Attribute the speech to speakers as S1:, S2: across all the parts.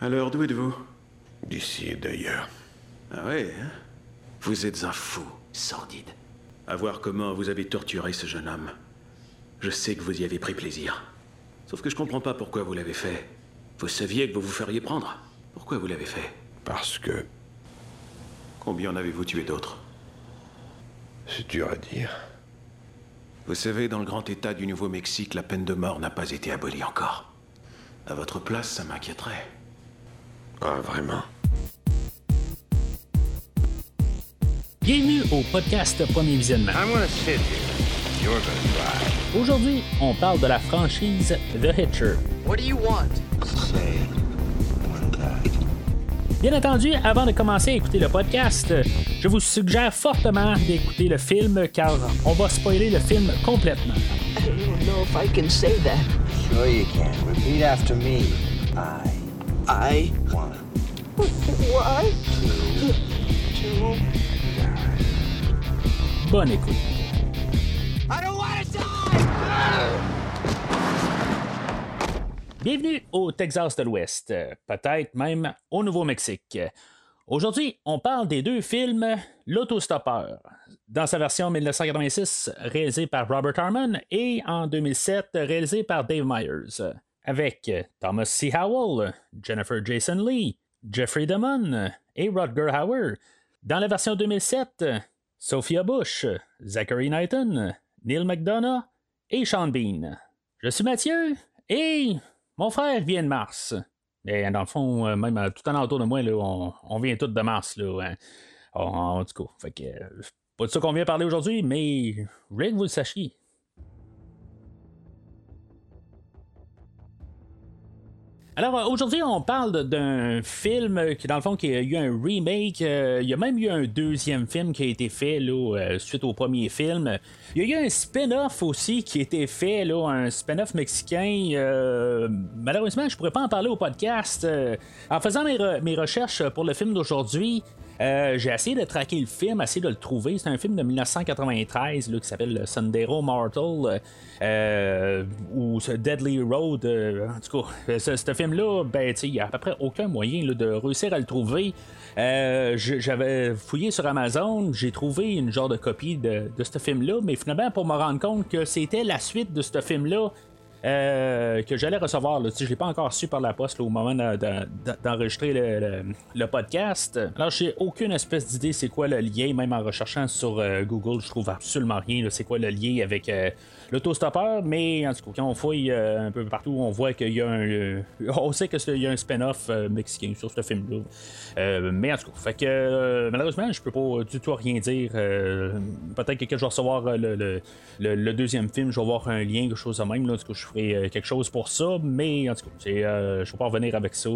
S1: Alors, d'où êtes-vous
S2: D'ici et d'ailleurs.
S1: Ah ouais, hein? Vous êtes un fou, sordide. À voir comment vous avez torturé ce jeune homme. Je sais que vous y avez pris plaisir. Sauf que je comprends pas pourquoi vous l'avez fait. Vous saviez que vous vous feriez prendre. Pourquoi vous l'avez fait?
S2: Parce que
S1: Combien en avez-vous tué d'autres?
S2: C'est dur à dire.
S1: Vous savez, dans le grand état du Nouveau-Mexique, la peine de mort n'a pas été abolie encore. À votre place, ça m'inquiéterait.
S2: Ah, vraiment
S3: Bienvenue au podcast Premier Visionnement.
S2: I'm gonna sit here. You're gonna drive.
S3: Aujourd'hui, on parle de la franchise The Hitcher.
S4: What do you want?
S2: Say one time.
S3: Bien entendu, avant de commencer à écouter le podcast, je vous suggère fortement d'écouter le film car on va spoiler le film complètement.
S4: I don't know if I can say that.
S5: Sure you can. Repeat after me. I
S4: I.
S5: want
S4: Why?
S5: to
S3: Bonne écoute.
S4: I don't want to die!
S3: Bienvenue au Texas de l'Ouest, peut-être même au Nouveau-Mexique. Aujourd'hui, on parle des deux films L'Autostoppeur, dans sa version 1986 réalisée par Robert Harmon et en 2007 réalisée par Dave Myers, avec Thomas C. Howell, Jennifer Jason Lee, Jeffrey Damon et Rutger Hauer. Dans la version 2007, Sophia Bush, Zachary Knighton, Neil McDonough et Sean Bean. Je suis Mathieu et mon frère vient de Mars. Et dans le fond, euh, même euh, tout en autour de moi, on, vient tous de Mars. Là, hein. en, tout cas, euh, pas de ça qu'on vient parler aujourd'hui, mais voulais que vous le sachiez. Alors euh, aujourd'hui, on parle d'un film qui, dans le fond, qui a eu un remake. euh, il y a même eu un deuxième film qui a été fait euh, suite au premier film. Il y a eu un spin-off aussi qui a été fait, là, un spin-off mexicain. malheureusement, je pourrais pas en parler au podcast. En faisant mes recherches pour le film d'aujourd'hui, euh, j'ai essayé de traquer le film, essayé de le trouver. C'est un film de 1993 là, qui s'appelle Sendero Mortal euh, ou Deadly Road. euh, en tout cas, ce, film-là, ben, il n'y a à peu près aucun moyen de réussir à le trouver. J'avais fouillé sur Amazon, j'ai trouvé une genre de copie de ce film-là, mais finalement, pour me rendre compte que c'était la suite de ce film-là, euh, que j'allais recevoir. Là. Je ne l'ai pas encore su par la poste au moment de- de- d'enregistrer le, podcast. Alors, j'ai aucune espèce d'idée c'est quoi le lien, même en recherchant sur euh, Google, je trouve absolument rien. C'est quoi le lien avec euh, l'autostoppeur, mais en tout cas, quand on fouille euh, un peu partout, on voit qu'il y a un. euh, on sait qu'il y a un spin-off euh, mexicain sur ce film-là. Mais en tout cas, fait que malheureusement, je peux pas du tout rien dire. Peut-être que quand je vais recevoir le, le- deuxième film, je vais avoir un lien, quelque chose de même. Là, en tout cas, je ferai quelque chose pour ça, mais en tout cas, je vais pas revenir avec ça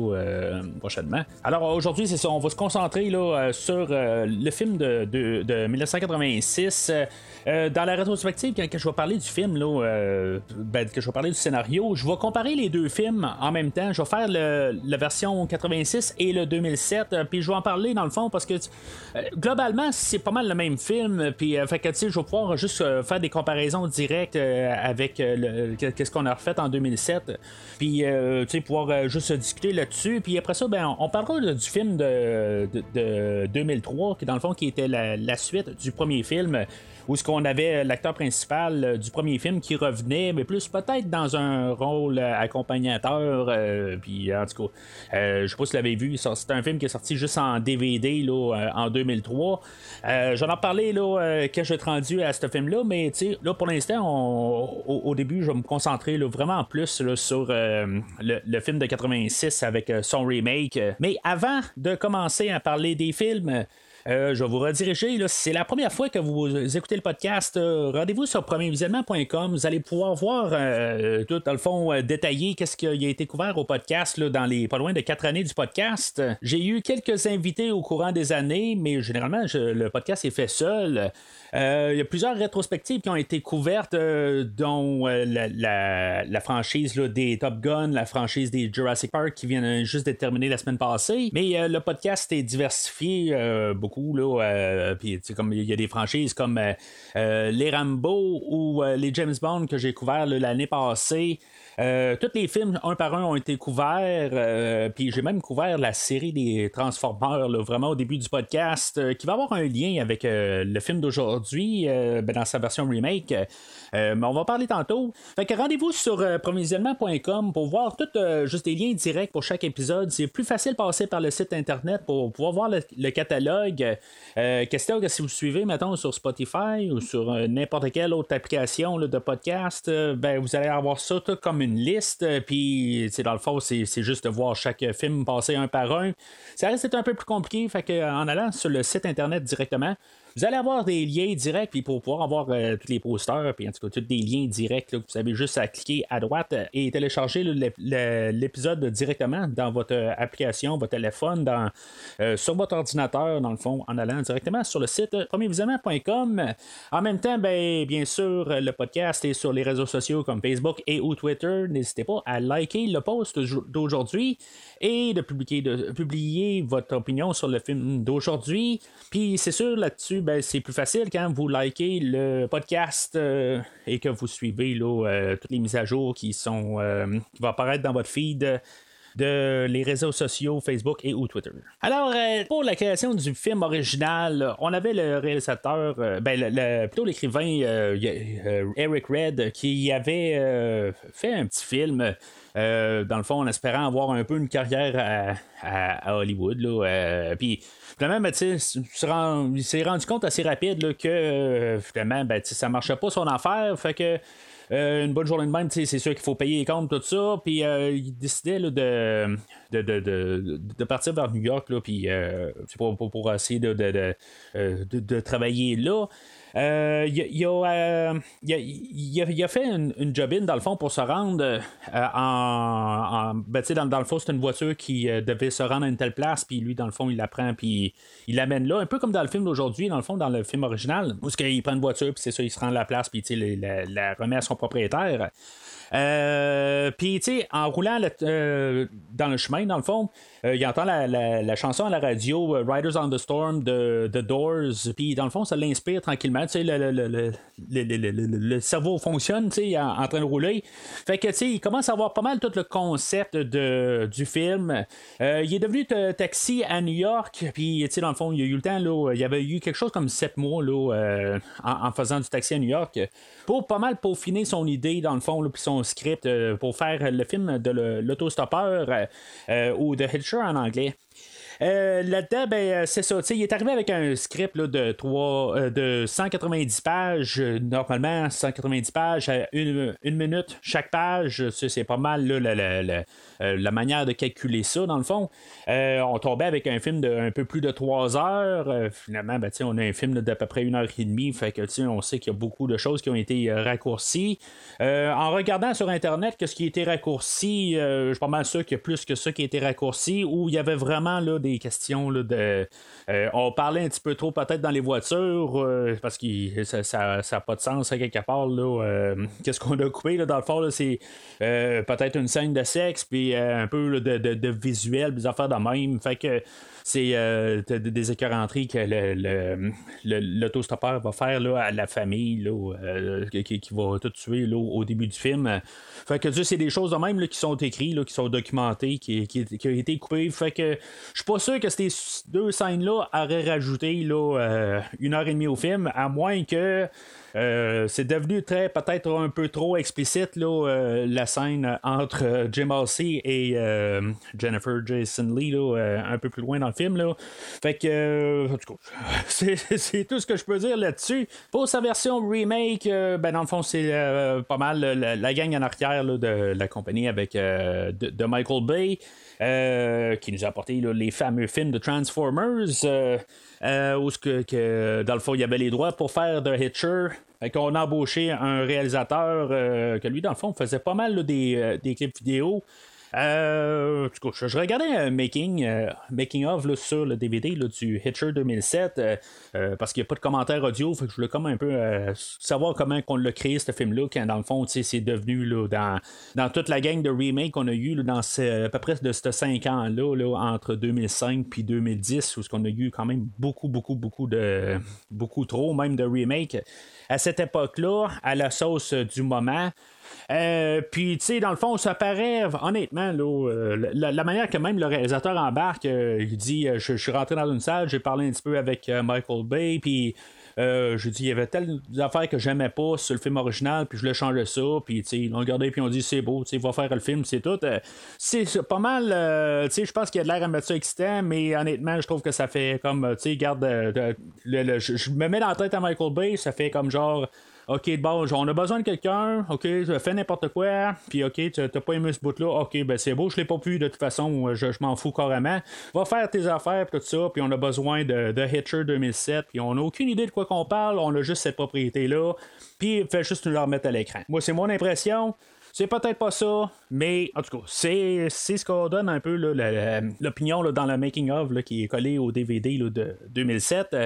S3: prochainement. Alors aujourd'hui, c'est ça, on va se concentrer là, sur le film de, de, de 1986. Euh, euh, dans la rétrospective, quand je vais parler du film, là, euh, ben, que je vais parler du scénario, je vais comparer les deux films en même temps. Je vais faire la version 86 et le 2007, euh, puis je vais en parler dans le fond parce que euh, globalement, c'est pas mal le même film. Puis, fait que, je vais pouvoir juste faire des comparaisons directes avec qu'est-ce qu'on a refait en 2007. Puis, tu sais, pouvoir juste discuter là-dessus. Puis après ça, ben, on parlera du film de, de, de 2003, qui dans le fond, qui était la suite du premier film où ce qu'on avait l'acteur principal euh, du premier film qui revenait, mais plus peut-être dans un rôle euh, accompagnateur. euh, puis en tout cas, euh, je sais pas si vous l'avez vu, c'est un film qui est sorti juste en DVD là, en 2003. Euh, J'en ai parlé là, quand je suis rendu à ce film-là, mais là pour l'instant, au, début, je vais me concentrer vraiment plus sur le, le film de 86 avec son remake. Mais avant de commencer à parler des films, euh, je vais vous rediriger. c'est la première fois que vous écoutez le podcast, euh, rendez-vous sur premiervisionnement.com. Vous allez pouvoir voir euh, tout, dans le fond, détaillé qu'est-ce qui a été couvert au podcast dans les pas loin de quatre années du podcast. J'ai eu quelques invités au courant des années, mais généralement, le podcast est fait seul. Il y a plusieurs rétrospectives qui ont été couvertes, dont la, franchise des Top Gun, la franchise des Jurassic Park qui vient juste d'être terminée la semaine passée. Mais le podcast est diversifié beaucoup il y a des franchises comme les Rambo ou les James Bond que j'ai couverts l'année passée. Euh, tous les films, un par un, ont été couverts. Euh, puis j'ai même couvert la série des Transformers, vraiment au début du podcast, euh, qui va avoir un lien avec le film d'aujourd'hui, ben, dans sa version remake. mais on va parler tantôt. Fait que rendez-vous sur provisionnement.com pour voir tout juste des liens directs pour chaque épisode. C'est plus facile de passer par le site internet pour pouvoir voir le, catalogue. question que si vous suivez, mettons, sur Spotify ou sur n'importe quelle autre application de podcast, ben, vous allez avoir ça tout comme une liste, euh, puis dans le fond, c'est juste de voir chaque film passer un par un. Ça reste un peu plus compliqué, que, en allant sur le site internet directement, vous allez avoir des liens directs, puis pour pouvoir avoir euh, tous les posters, puis en tout cas, tous des liens directs, vous avez juste à cliquer à droite et télécharger l'épisode directement dans votre application, votre téléphone, euh, sur votre ordinateur, dans le fond, en allant directement sur le site premiervisionnement.com. En même temps, ben, bien sûr, le podcast est sur les réseaux sociaux comme Facebook et ou Twitter. N'hésitez pas à liker le post d'aujourd'hui et de publier votre opinion sur le film d'aujourd'hui. Puis c'est sûr, là-dessus, ben, c'est plus facile quand vous likez le podcast euh, et que vous suivez euh, toutes les mises à jour qui sont euh, qui vont apparaître dans votre feed de les réseaux sociaux Facebook et ou Twitter. Alors, pour la création du film original, on avait le réalisateur, ben, plutôt l'écrivain Eric Red qui avait fait un petit film. dans le fond, en espérant avoir un peu une carrière à, Hollywood. Puis Finalement, ben, il s'est rendu compte assez rapide que euh, finalement, ben, ça marchait pas son affaire. Fait que euh, une bonne journée de même, c'est sûr qu'il faut payer les comptes, tout ça. Puis euh, il décidait de, de, de, partir vers New York, là, puis pour, pour, pour, essayer de, travailler là. Euh, il, a, il, a, fait une, une job-in, dans le fond, pour se rendre euh, en. ben, dans, le fond, c'est une voiture qui euh, devait se rendre à une telle place, puis lui, dans le fond, il la prend, puis il l'amène là, un peu comme dans le film d'aujourd'hui, dans le fond, dans le film original, où il prend une voiture, puis c'est ça, il se rend à la place, puis la, la remet à son propriétaire. Euh, puis, tu sais, en roulant euh, dans le chemin, dans le fond, euh, il entend la, chanson à la radio Riders on the Storm de The Doors. Puis, dans le fond, ça l'inspire tranquillement. Tu sais, le, cerveau fonctionne, tu sais, en, train de rouler. Fait que, tu sais, il commence à avoir pas mal tout le concept du film. il est devenu taxi à New York. Puis, tu sais, dans le fond, il y a eu le temps, là, il avait eu quelque chose comme sept mois, là, en, faisant du taxi à New York. Pour pas mal peaufiner son idée, dans le fond, puis son script euh, pour faire le film de l'autostoppeur euh, euh, ou de Hitcher en anglais. Euh, là-dedans, ben, euh, c'est ça. Il est arrivé avec un script de, 3, euh, de 190 pages. Normalement, 190 pages à une, minute chaque page. C'est pas mal la, manière de calculer ça, dans le fond. on tombait avec un film de un peu plus de 3 heures. finalement, ben, on a un film d'à peu près une heure et demie. Fait que on sait qu'il y a beaucoup de choses qui ont été raccourcies. en regardant sur Internet ce qui a été raccourci, je suis pas mal sûr qu'il y a plus que ça qui a été raccourci, où il y avait vraiment là, des questions de. Euh, on parlait un petit peu trop peut-être dans les voitures euh, parce que ça n'a pas de sens à quelque part. Euh, qu'est-ce qu'on a coupé dans le fond? C'est peut-être une scène de sexe, puis un peu de, de, visuel, des affaires de même. Fait que c'est euh, des écœuranteries que l'autostoppeur va faire là, à la famille là, euh, qui, va tout tuer là, au début du film. Fait que c'est des choses de même qui sont écrites, qui sont documentées, qui, qui, ont été coupées. Fait que je suis pas sûr que ces deux scènes-là auraient rajouté là, euh, une heure et demie au film, à moins que euh, c'est devenu très peut-être un peu trop explicite là, euh, la scène entre euh, Jim Halsey et Jennifer Jason Lee un peu plus loin dans le film. Là. Fait que c'est, tout ce que je peux dire là-dessus. Pour sa version remake, ben dans le fond c'est pas mal la, gang en arrière de la compagnie avec de, Michael Bay. Qui nous a apporté les fameux films de Transformers. Euh, où que, dans le fond, il y avait les droits pour faire The Hitcher. qu'on a embauché un réalisateur euh, que lui, dans le fond, faisait pas mal euh, des, clips vidéo. Euh, du coup, je, regardais un making, euh, making of sur le DVD du Hitcher 2007 euh, euh, parce qu'il n'y a pas de commentaire audio. Que je voulais comme un peu savoir comment on l'a créé ce film-là, quand dans le fond, c'est devenu là, dans, dans toute la gang de remakes qu'on a eu dans ce- à peu près de ces 5 ans-là, là, entre 2005 puis 2010, où on a eu quand même beaucoup, beaucoup, beaucoup de beaucoup trop, même de remakes à cette époque-là, à la sauce du moment. Euh, puis, tu sais, dans le fond, ça paraît, honnêtement, là, euh, la, manière que même le réalisateur embarque, euh, il dit je, suis rentré dans une salle, j'ai parlé un petit peu avec Michael Bay, puis. Euh, je dis, il y avait telles affaires que j'aimais pas sur le film original, puis je voulais changer ça, puis ils l'ont regardé, puis on dit, c'est beau, tu va faire le film, c'est tout. C'est pas mal, tu sais, je pense qu'il y a de l'air à mettre ça excitant, mais honnêtement, je trouve que ça fait comme, tu sais, garde, de- le- le- je je me mets dans la tête à Michael Bay, ça fait comme genre, OK, bon, on a besoin de quelqu'un, OK, fais n'importe quoi, puis OK, tu t'as pas aimé ce bout-là, OK, ben c'est beau, je l'ai pas vu de toute façon, je, je m'en fous carrément. Va faire tes affaires, tout ça, puis on a besoin de, de Hitcher 2007, puis on a aucune idée de quoi qu'on parle, on a juste cette propriété-là, puis fait juste nous la remettre à l'écran. Moi, c'est mon impression. C'est peut-être pas ça, mais en tout cas, c'est, c'est ce qu'on donne un peu là, l'opinion là, dans le making-of là, qui est collé au DVD de 2007.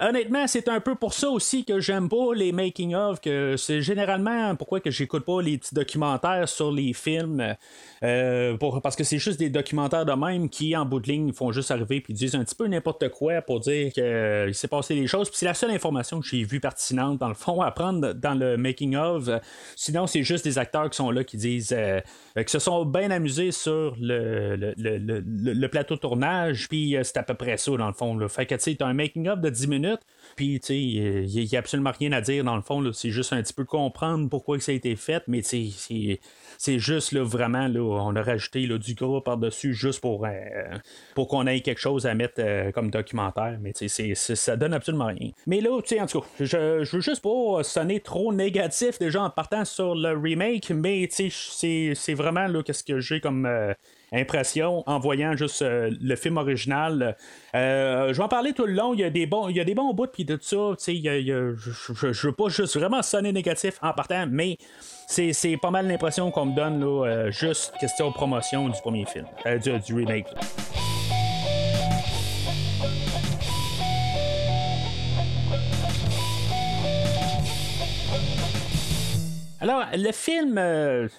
S3: Euh, Honnêtement, c'est un peu pour ça aussi que j'aime pas les making of, que c'est généralement pourquoi que j'écoute pas les petits documentaires sur les films, euh, parce que c'est juste des documentaires de même qui, en bout de ligne, font juste arriver puis disent un petit peu n'importe quoi pour dire qu'il s'est passé des choses. Puis c'est la seule information que j'ai vue pertinente dans le fond à prendre dans le making of. Sinon, c'est juste des acteurs qui sont là qui disent euh, qui se sont bien amusés sur le, le, le- le- plateau de tournage, puis euh, c'est à peu près ça dans le fond. Là. Fait que tu sais, un making of de 10 minutes, puis tu sais, il n'y a absolument rien à dire dans le fond. C'est juste un petit peu comprendre pourquoi ça a été fait, mais c'est- juste là, vraiment, là, on a rajouté du gras par-dessus juste pour, euh, pour qu'on ait quelque chose à mettre euh, comme documentaire, mais ça donne absolument rien. Mais là, tu sais, en tout cas, je, veux juste pas sonner trop négatif déjà en partant sur le remake, mais c'est- vraiment là, qu'est-ce que j'ai comme. euh, impression en voyant juste euh, le film original. Euh, je vais en parler tout le long. Il y a des bons, il y a des bons bouts puis tout ça. je, je veux pas juste vraiment sonner négatif en partant, mais c'est, pas mal l'impression qu'on me donne là, euh, juste question promotion du premier film, du, remake. Alors, le film,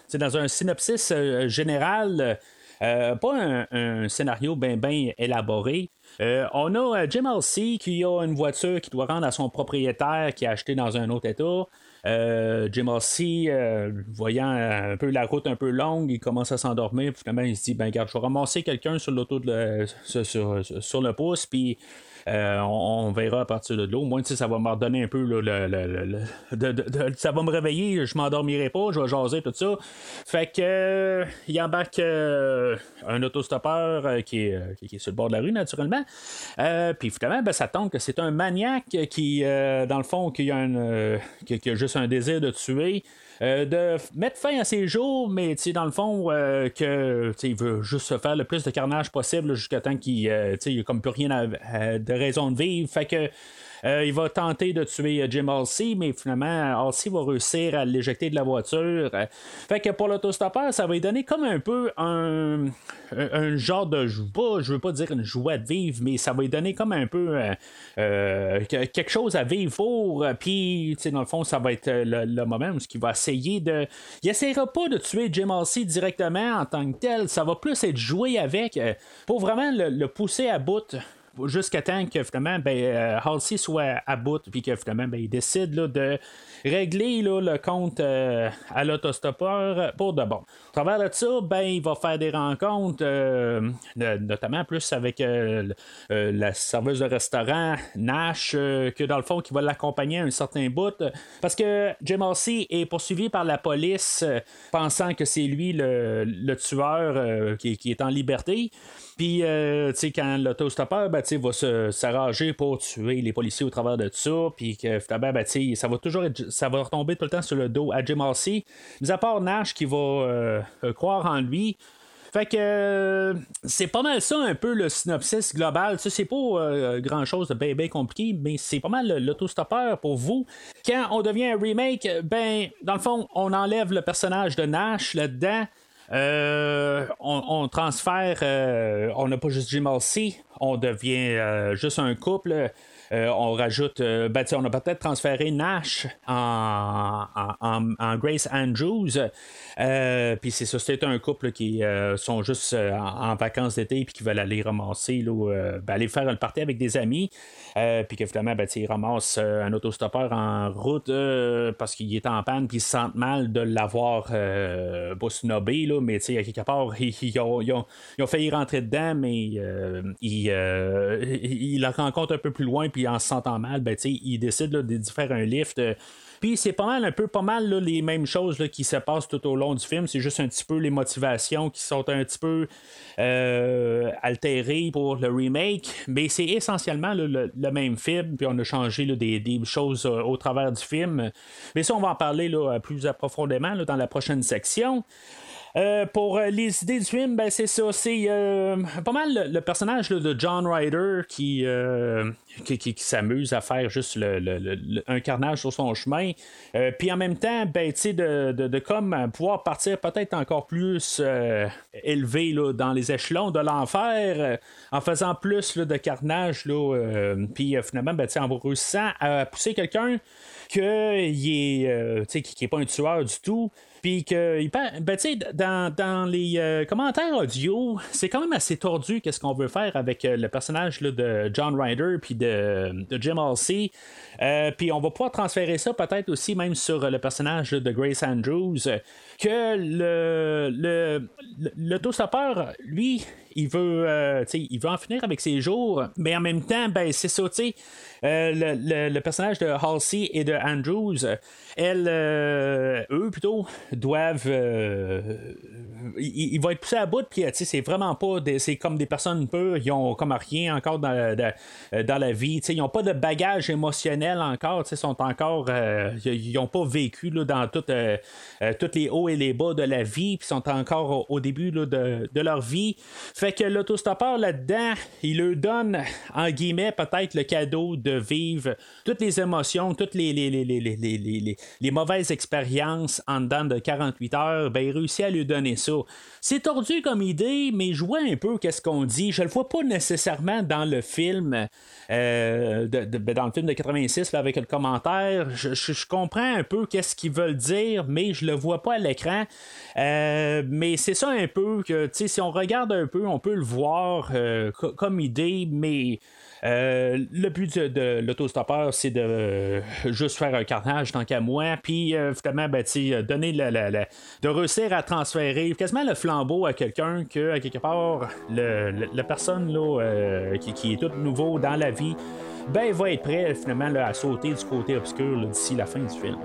S3: c'est dans un synopsis général, euh, pas un, scénario bien ben élaboré. Euh, on a euh, Jim Halsey qui a une voiture qui doit rendre à son propriétaire qui a acheté dans un autre état. Jim voyant un peu la route un peu longue, il commence à s'endormir. Finalement, il se dit ben, regarde, je vais ramasser quelqu'un sur l'auto sur, sur- sur le pouce, puis euh, on, on verra à partir de là. Au moins, ça va me redonner un peu. là, le, le- le- de- de- de- ça va me réveiller. Je m'endormirai pas. Je vais jaser, tout ça. Fait que euh, il embarque euh, un autostoppeur euh, qui, est, euh, qui, est sur le bord de la rue, naturellement. Euh, Puis finalement, ben, ça tombe que c'est un maniaque qui, dans le fond, qui a, un, euh, qui, qui a juste un désir de tuer. Euh, de mettre fin à ses jours, mais dans le fond, euh, que il veut juste se faire le plus de carnage possible jusqu'à temps qu'il euh, tu sais, il a comme plus rien à- à- de raison de vivre. Fait que euh, il va tenter de tuer euh, Jim Halsey, mais finalement, Halsey va réussir à l'éjecter de la voiture. Euh, Fait que pour l'autostoppeur, ça va lui donner comme un peu un, un, genre de. Pas, je veux pas dire une joie de vivre, mais ça va lui donner comme un peu que- quelque chose à vivre pour. Puis, dans le fond, ça va être le, le moment où il va essayer de. Il essaiera pas de tuer Jim Halsey directement en tant que tel. Ça va plus être joué avec pour vraiment le pousser à bout jusqu'à temps que finalement ben, euh, Halsey soit à bout puis que finalement ben, il décide là, de régler là, le compte euh, à l'autostoppeur pour de bon. Au travers de ça, ben, il va faire des rencontres, euh, notamment plus avec la serveuse de restaurant, Nash, que dans le fond, qui va l'accompagner à un certain bout. Parce que Jim Halsey est poursuivi par la police, pensant que c'est lui le, tueur qui est en liberté. Puis, euh, tu sais, quand l'autostoppeur, ben, va s'arranger pour tuer les policiers au travers de ça, puis que finalement, ben, ça va toujours être- ça va retomber tout le temps sur le dos à Jim Halsey. Mis à part Nash qui va euh, euh, croire en lui. Fait que c'est pas mal ça un peu le synopsis global. Sais, c'est pas grand chose de bien bien compliqué, mais c'est pas mal l'autostoppeur pour vous. Quand on devient un remake, ben dans le fond, on enlève le personnage de Nash là-dedans. On, on, transfère, on n'a pas juste Jim on devient juste un couple. Euh, on rajoute, euh, ben, on a peut-être transféré Nash en, en, Grace Andrews. Euh, puis c'est ça, c'était un couple qui sont juste en, vacances d'été puis qui veulent aller ramasser, là, ben, aller faire le party avec des amis. puis que finalement, ben, ils ramassent un autostoppeur en route parce qu'il est en panne puis ils se sentent mal de l'avoir snobé, là, mais à quelque part, ils, ont, ils, ont, failli rentrer dedans, mais ils, ils, la rencontrent un peu plus loin en se sentant mal, ben, il décide de faire un lift. Euh, puis c'est pas mal, un peu pas mal les mêmes choses qui se passent tout au long du film. C'est juste un petit peu les motivations qui sont un petit peu euh, altérées pour le remake. Mais c'est essentiellement le, même film. Puis on a changé des, choses euh, au travers du film. Mais ça, on va en parler plus profondément dans la prochaine section. Pour les idées du film, ben, c'est ça. C'est pas mal le, personnage de John Ryder qui, qui, s'amuse à faire juste le, un carnage sur son chemin. Puis en même temps, ben, de, de, de, comme pouvoir partir peut-être encore plus élevé là, dans les échelons de l'enfer en faisant plus de carnage. Puis finalement, ben, en réussissant à pousser quelqu'un qui est, qui n'est pas un tueur du tout, puis que, ben, tu sais, dans, dans, les euh, commentaires audio, c'est quand même assez tordu qu'est-ce qu'on veut faire avec euh, le personnage là, de John Ryder puis de, de Jim Halsey. Euh, puis on va pouvoir transférer ça peut-être aussi même sur le personnage de Grace Andrews. Que le, le, l'autostoppeur, lui, il veut, il veut en finir avec ses jours, mais en même temps, ben, c'est ça, tu sais. le, le, personnage de Halsey et de Andrews, elles, eux plutôt, doivent. Euh, ils, vont être poussés à bout, puis c'est vraiment pas. c'est comme des personnes pures, ils ont comme rien encore dans, euh, dans la vie. Ils n'ont pas de bagage émotionnel encore, ils sont encore. Euh, ils n'ont pas vécu là, dans tous les hauts et les bas de la vie, puis sont encore au, début de, de, leur vie. Fait que l'autostoppeur là-dedans, il leur donne, en guillemets, peut-être le cadeau de vivre toutes les émotions, toutes les, les, les, les, les mauvaises expériences en dedans de 48 heures, ben, il réussit à lui donner ça. C'est tordu comme idée, mais je vois un peu qu'est-ce qu'on dit. Je le vois pas nécessairement dans le film, euh, ben, dans le film de 86 avec le commentaire. Je, comprends un peu qu'est-ce qu'ils veulent dire, mais je le vois pas à l'écran. Euh, mais c'est ça un peu que, si on regarde un peu, on peut le voir euh, comme idée, mais euh, le but de, l'autostoppeur, c'est de euh, juste faire un carnage tant qu'à moi, puis finalement, ben, donner de réussir à transférer quasiment le flambeau à quelqu'un que, à quelque part, la personne là, qui, est tout nouveau dans la vie, ben, va être prêt finalement à sauter du côté obscur d'ici la fin du film.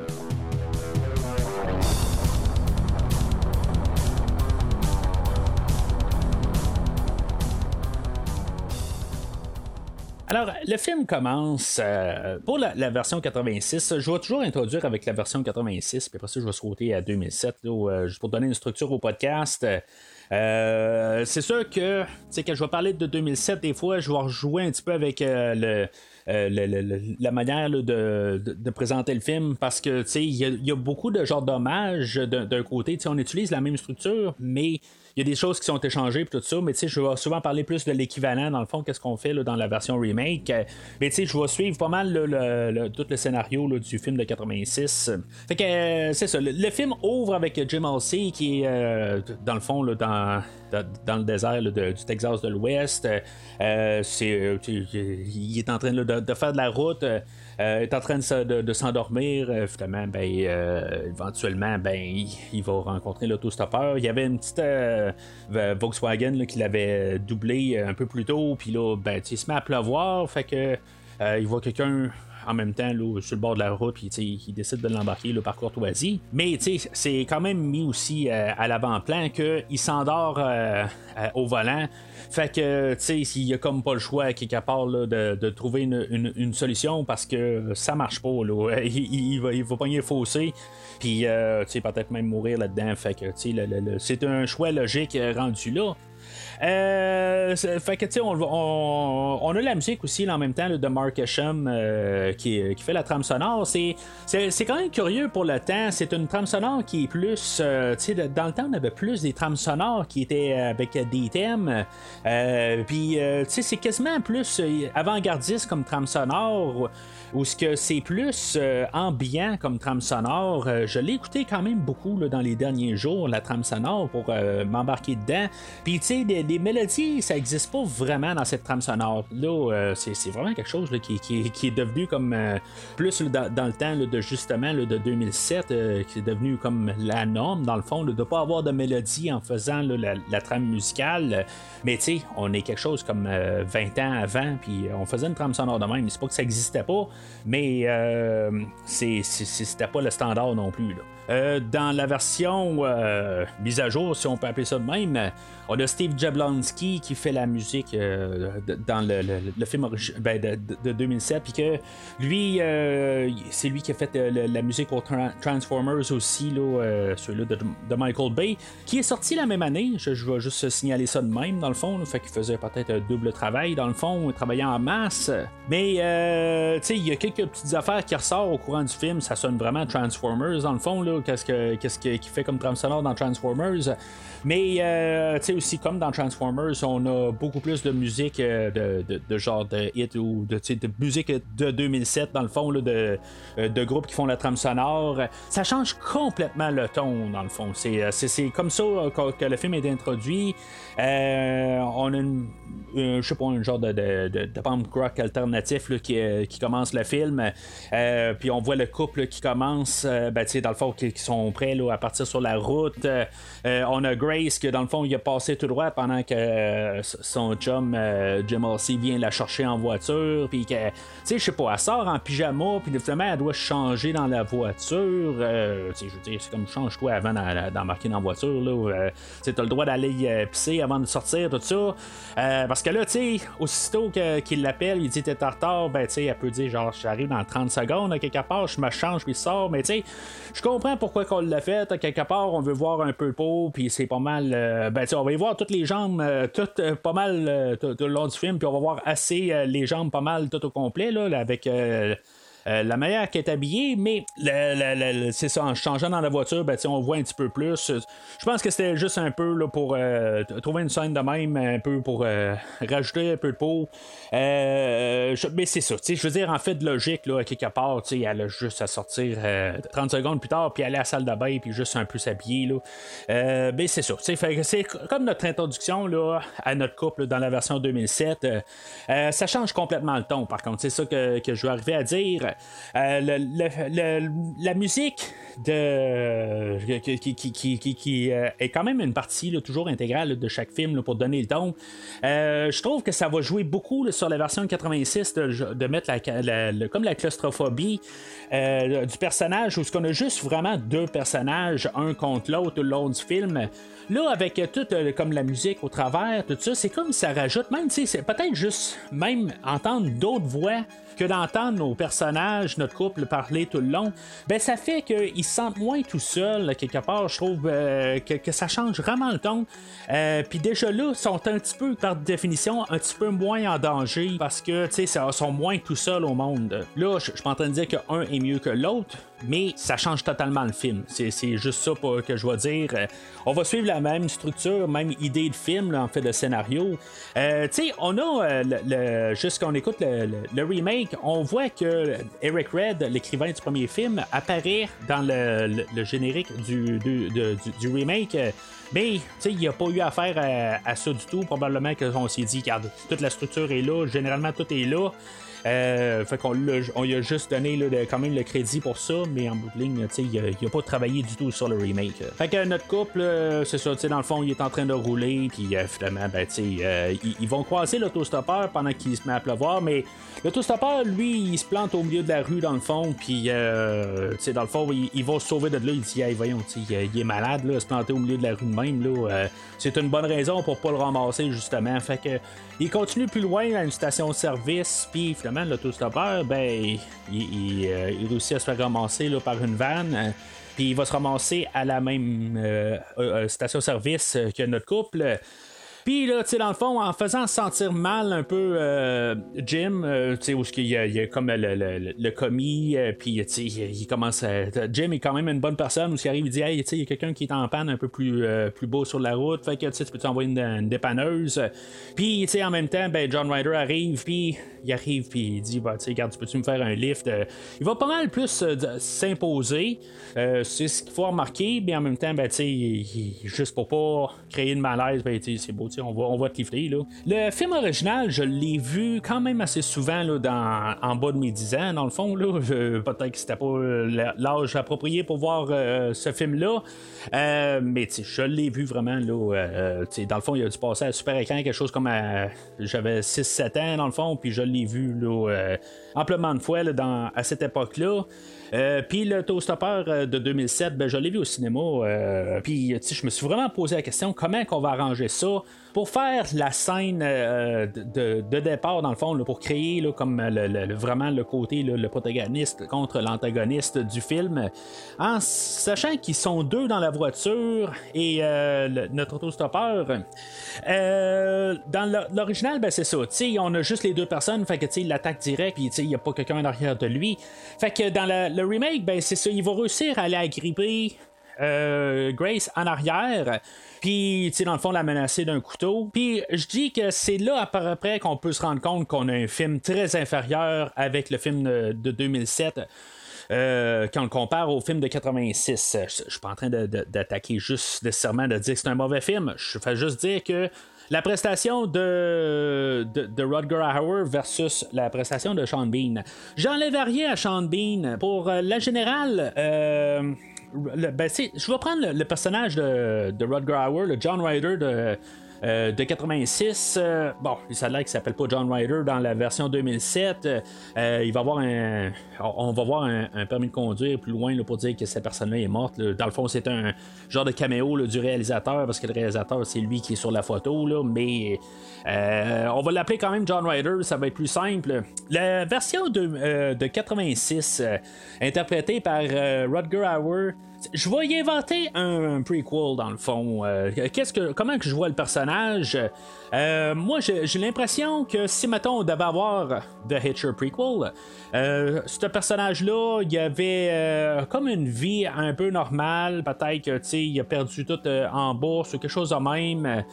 S3: Alors, le film commence euh, pour la, version 86. Je vais toujours introduire avec la version 86, puis après ça, je vais sauter à 2007, euh, juste pour donner une structure au podcast. Euh, c'est sûr que, que je vais parler de 2007, des fois, je vais rejouer un petit peu avec la manière de, présenter le film parce que il y, a beaucoup de genres d'hommages d'un côté. On utilise la même structure, mais il y a des choses qui sont échangées tout ça, mais tu sais, je vais souvent parler plus de l'équivalent, dans le fond, qu'est-ce qu'on fait dans la version remake. Mais tu sais, je vais suivre pas mal tout le scénario du film de 86. Fait que euh, c'est ça. Le, film ouvre avec Jim Halsey qui est, euh, dans le fond, dans, le désert du Texas de l'Ouest. Euh, c'est, il est en train de, faire de la route. Euh, est en train de, s'endormir. Euh, finalement, ben, euh, éventuellement, ben, il, va rencontrer l'autostoppeur. Il y avait une petite Volkswagen qui l'avait doublé un peu plus tôt. Puis là, ben, il se met à pleuvoir. Fait que il voit quelqu'un en même temps sur le bord de la route, puis il décide de l'embarquer par courtoisie. Mais c'est quand même mis aussi à l'avant-plan qu'il s'endort au volant. Fait que, tu sais, il y a comme pas le choix, quelque part, de, trouver une, solution parce que ça marche pas, là. Il, va, il va pogner le puis, euh, tu sais, peut-être même mourir là-dedans. Fait que, tu sais, c'est un choix logique rendu là. Euh, fait que, tu sais, on, on, a la musique aussi en même temps de Mark Isham qui, qui, fait la trame sonore. C'est, quand même curieux pour le temps. C'est une trame sonore qui est plus. tu sais, dans le temps, on avait plus des trames sonores qui étaient avec des thèmes. Puis, tu sais, c'est quasiment plus avant-gardiste comme trame sonore ou ce que c'est plus euh, ambiant comme trame sonore. Euh, je l'ai écouté quand même beaucoup dans les derniers jours, la trame sonore, pour euh, m'embarquer dedans. Puis, tu sais, mélodies, ça n'existe pas vraiment dans cette trame sonore-là. c'est vraiment quelque chose qui, est devenu comme plus dans, le temps de justement de 2007, qui est devenu comme la norme, dans le fond, de ne pas avoir de mélodie en faisant la, trame musicale. Mais, tu sais, on est quelque chose comme 20 ans avant, puis on faisait une trame sonore de même. C'est pas que ça n'existait pas, mais euh, c'était pas le standard non plus. Euh, dans la version euh, mise à jour, si on peut appeler ça de même, on a Steve Jablonski qui fait la musique euh, dans le, film ben, de, 2007, puis que lui, c'est lui qui a fait la musique aux Transformers aussi, là, celui-là de, Michael Bay, qui est sorti la même année. Je, vais juste signaler ça de même, dans le fond, fait qu'il faisait peut-être un double travail, dans le fond, travaillant en masse. Mais, tu sais, il y a quelques petites affaires qui ressortent au courant du film, ça sonne vraiment Transformers, dans le fond, là qu'est-ce que qu'est-ce qu'il fait comme trame sonore dans Transformers. Mais euh, tu sais aussi comme dans Transformers, on a beaucoup plus de musique euh, de, de, genre de hit ou de, de musique de 2007 dans le fond là, de, euh, de groupes qui font la trame sonore. Ça change complètement le ton dans le fond. C'est, c'est, comme ça que le film est introduit. On a pas un genre de, de, de, rock alternatif là, qui, qui commence le film. puis on voit le couple qui commence, ben, dans le fond, qui, qui sont prêts là, à partir sur la route. on a Grace que dans le fond, il a passé tout droit pendant que euh, son chum euh, Jim Halsey vient la chercher en voiture. Puis je sais pas, elle sort en pyjama, puis finalement, elle doit changer dans la voiture. Euh, je veux dire, c'est comme change-toi avant d'embarquer dans la voiture. Tu as le droit d'aller pisser avant de sortir, tout ça. parce que là, tu sais, aussitôt qu'il l'appelle, il dit t'es en retard, ben, tu sais, elle peut dire genre, j'arrive dans 30 secondes, quelque part, je me change, puis sort. Mais, tu sais, je comprends pourquoi qu'on l'a fait. quelque part, on veut voir un peu pot, puis c'est pas mal. Euh, ben, on va y voir toutes les jambes, euh, toutes euh, pas mal tout, le long du film, puis on va voir assez les jambes pas mal tout au complet, là, avec euh, la manière qu'elle est habillée, mais c'est ça, en changeant dans la voiture, ben, on voit un petit peu plus. Je pense que c'était juste un peu là, pour euh, trouver une scène de même, un peu pour euh, rajouter un peu de peau. mais c'est ça, je veux dire, en fait, logique, là, quelque part, elle a juste à sortir 30 secondes plus tard, puis aller à la salle de puis juste un peu s'habiller. mais c'est ça, c'est comme notre introduction là, à notre couple dans la version 2007. ça change complètement le ton, par contre, c'est ça que, que je veux arriver à dire. Euh, la musique de qui, euh, est quand même une partie toujours intégrale de chaque film pour donner le ton. Euh, je trouve que ça va jouer beaucoup sur la version 86 de, mettre la, comme la claustrophobie du personnage où ce qu'on a juste vraiment deux personnages un contre l'autre le long du film. Là, avec tout comme la musique au travers, tout ça, c'est comme ça rajoute, même, c'est peut-être juste même entendre d'autres voix que d'entendre nos personnages, notre couple parler tout le long, ben ça fait qu'ils se sentent moins tout seuls, quelque part. Je trouve euh, que, ça change vraiment le ton. Euh, puis déjà là, ils sont un petit peu, par définition, un petit peu moins en danger parce que, tu sais, sont moins tout seuls au monde. Là, je suis en train de dire qu'un est mieux que l'autre, mais ça change totalement le film. C'est juste ça que je vais dire. Euh, on va suivre la même structure, même idée de film, en fait, de scénario. Tu sais, on a, euh, le, juste quand on écoute le, remake, on voit que Eric Red, l'écrivain du premier film, apparaît dans le, générique du, remake. Mais, il n'y a pas eu affaire à, à, ça du tout. Probablement qu'on s'est dit, regarde, toute la structure est là, généralement tout est là. Euh, fait qu'on on lui a juste donné quand même le crédit pour ça, mais en bout de ligne, il n'a pas travaillé du tout sur le remake. Fait que notre couple, c'est ça, dans le fond, il est en train de rouler, puis euh, finalement, ben, euh, ils, vont croiser l'autostoppeur pendant qu'il se met à pleuvoir, mais l'autostoppeur, lui, il se plante au milieu de la rue, dans le fond, puis dans le fond, il, va se sauver de là. Il dit, hey, voyons, il, est malade, là, se planter au milieu de la rue même, là. c'est une bonne raison pour pas le ramasser, justement. Fait que il continue plus loin à une station de service, puis finalement, l'autostoppeur, ben, il, euh, il, réussit à se faire ramasser là, par une vanne. Euh, puis il va se ramasser à la même euh, station de service que notre couple. Puis là, tu sais, dans le fond, en faisant sentir mal un peu euh, Jim, euh, tu sais, où il y, a, y a comme le, le, le commis, euh, puis tu sais, il commence à. Jim est quand même une bonne personne, où il arrive, il dit, hey, tu sais, il y a quelqu'un qui est en panne un peu plus, plus beau sur la route, fait que tu sais, tu peux t'envoyer une, dépanneuse? Puis, tu sais, en même temps, ben, John Ryder arrive, puis il arrive, puis il dit, bah, tu sais, regarde, peux-tu me faire un lift? il va pas mal plus s'imposer. c'est ce qu'il faut remarquer, mais en même temps, ben, tu sais, juste pour pas créer une malaise, ben, c'est beau, on va, te. Là. Le film original, je l'ai vu quand même assez souvent là, en bas de mes 10 ans, dans le fond. Là. peut-être que c'était pas l'âge approprié pour voir euh, ce film-là. Euh, mais je l'ai vu vraiment. Là, euh, dans le fond, il a dû passer à super écran, quelque chose comme j'avais 6-7 ans, dans le fond, puis je l'ai vu là, amplement de fois dans, à cette époque-là. Euh, puis le Toastopper euh, de 2007, ben, je l'ai vu au cinéma. Euh, puis je me suis vraiment posé la question comment qu'on va arranger ça pour faire la scène euh, de, départ, dans le fond, pour créer comme vraiment le côté, le protagoniste contre l'antagoniste du film, en sachant qu'ils sont deux dans la voiture et notre autostoppeur. Euh, dans l'original, ben, c'est ça. on a juste les deux personnes, fait que l'attaque direct, puis il n'y a pas quelqu'un en arrière de lui. Fait que dans le remake, ben, c'est ça, il va réussir à aller agripper Grace en arrière. Puis, tu sais, dans le fond, la menacer d'un couteau. Puis, je dis que c'est là, à peu près, qu'on peut se rendre compte qu'on a un film très inférieur avec le film de, 2007. Euh, quand on le compare au film de 86. Je, suis pas en train d'attaquer juste nécessairement de dire que c'est un mauvais film. Je fais juste dire que la prestation de, de, Rodger Hauer versus la prestation de Sean Bean. J'enlève rien à Sean Bean. Pour euh, la générale, euh, ben, je vais prendre le, personnage de, de Rodger Hauer, le John Ryder de euh, de 86. Euh, bon, ça a l'air qu'il s'appelle pas John Ryder dans la version 2007. Euh, il va avoir un. On va voir un, permis de conduire plus loin pour dire que cette personne-là est morte. Dans le fond, c'est un genre de caméo du réalisateur parce que le réalisateur, c'est lui qui est sur la photo. Là, mais on va l'appeler quand même John Ryder, ça va être plus simple. La version de, de 86, interprétée par Rutger Hauer, je vais y inventer un, prequel dans le fond. Euh, comment que je vois le personnage? Euh, Moi, j'ai l'impression que si mettons on devait avoir The Hitcher prequel, euh, ce personnage-là, il avait comme une vie un peu normale. Peut-être que il a perdu tout en bourse ou quelque chose de même.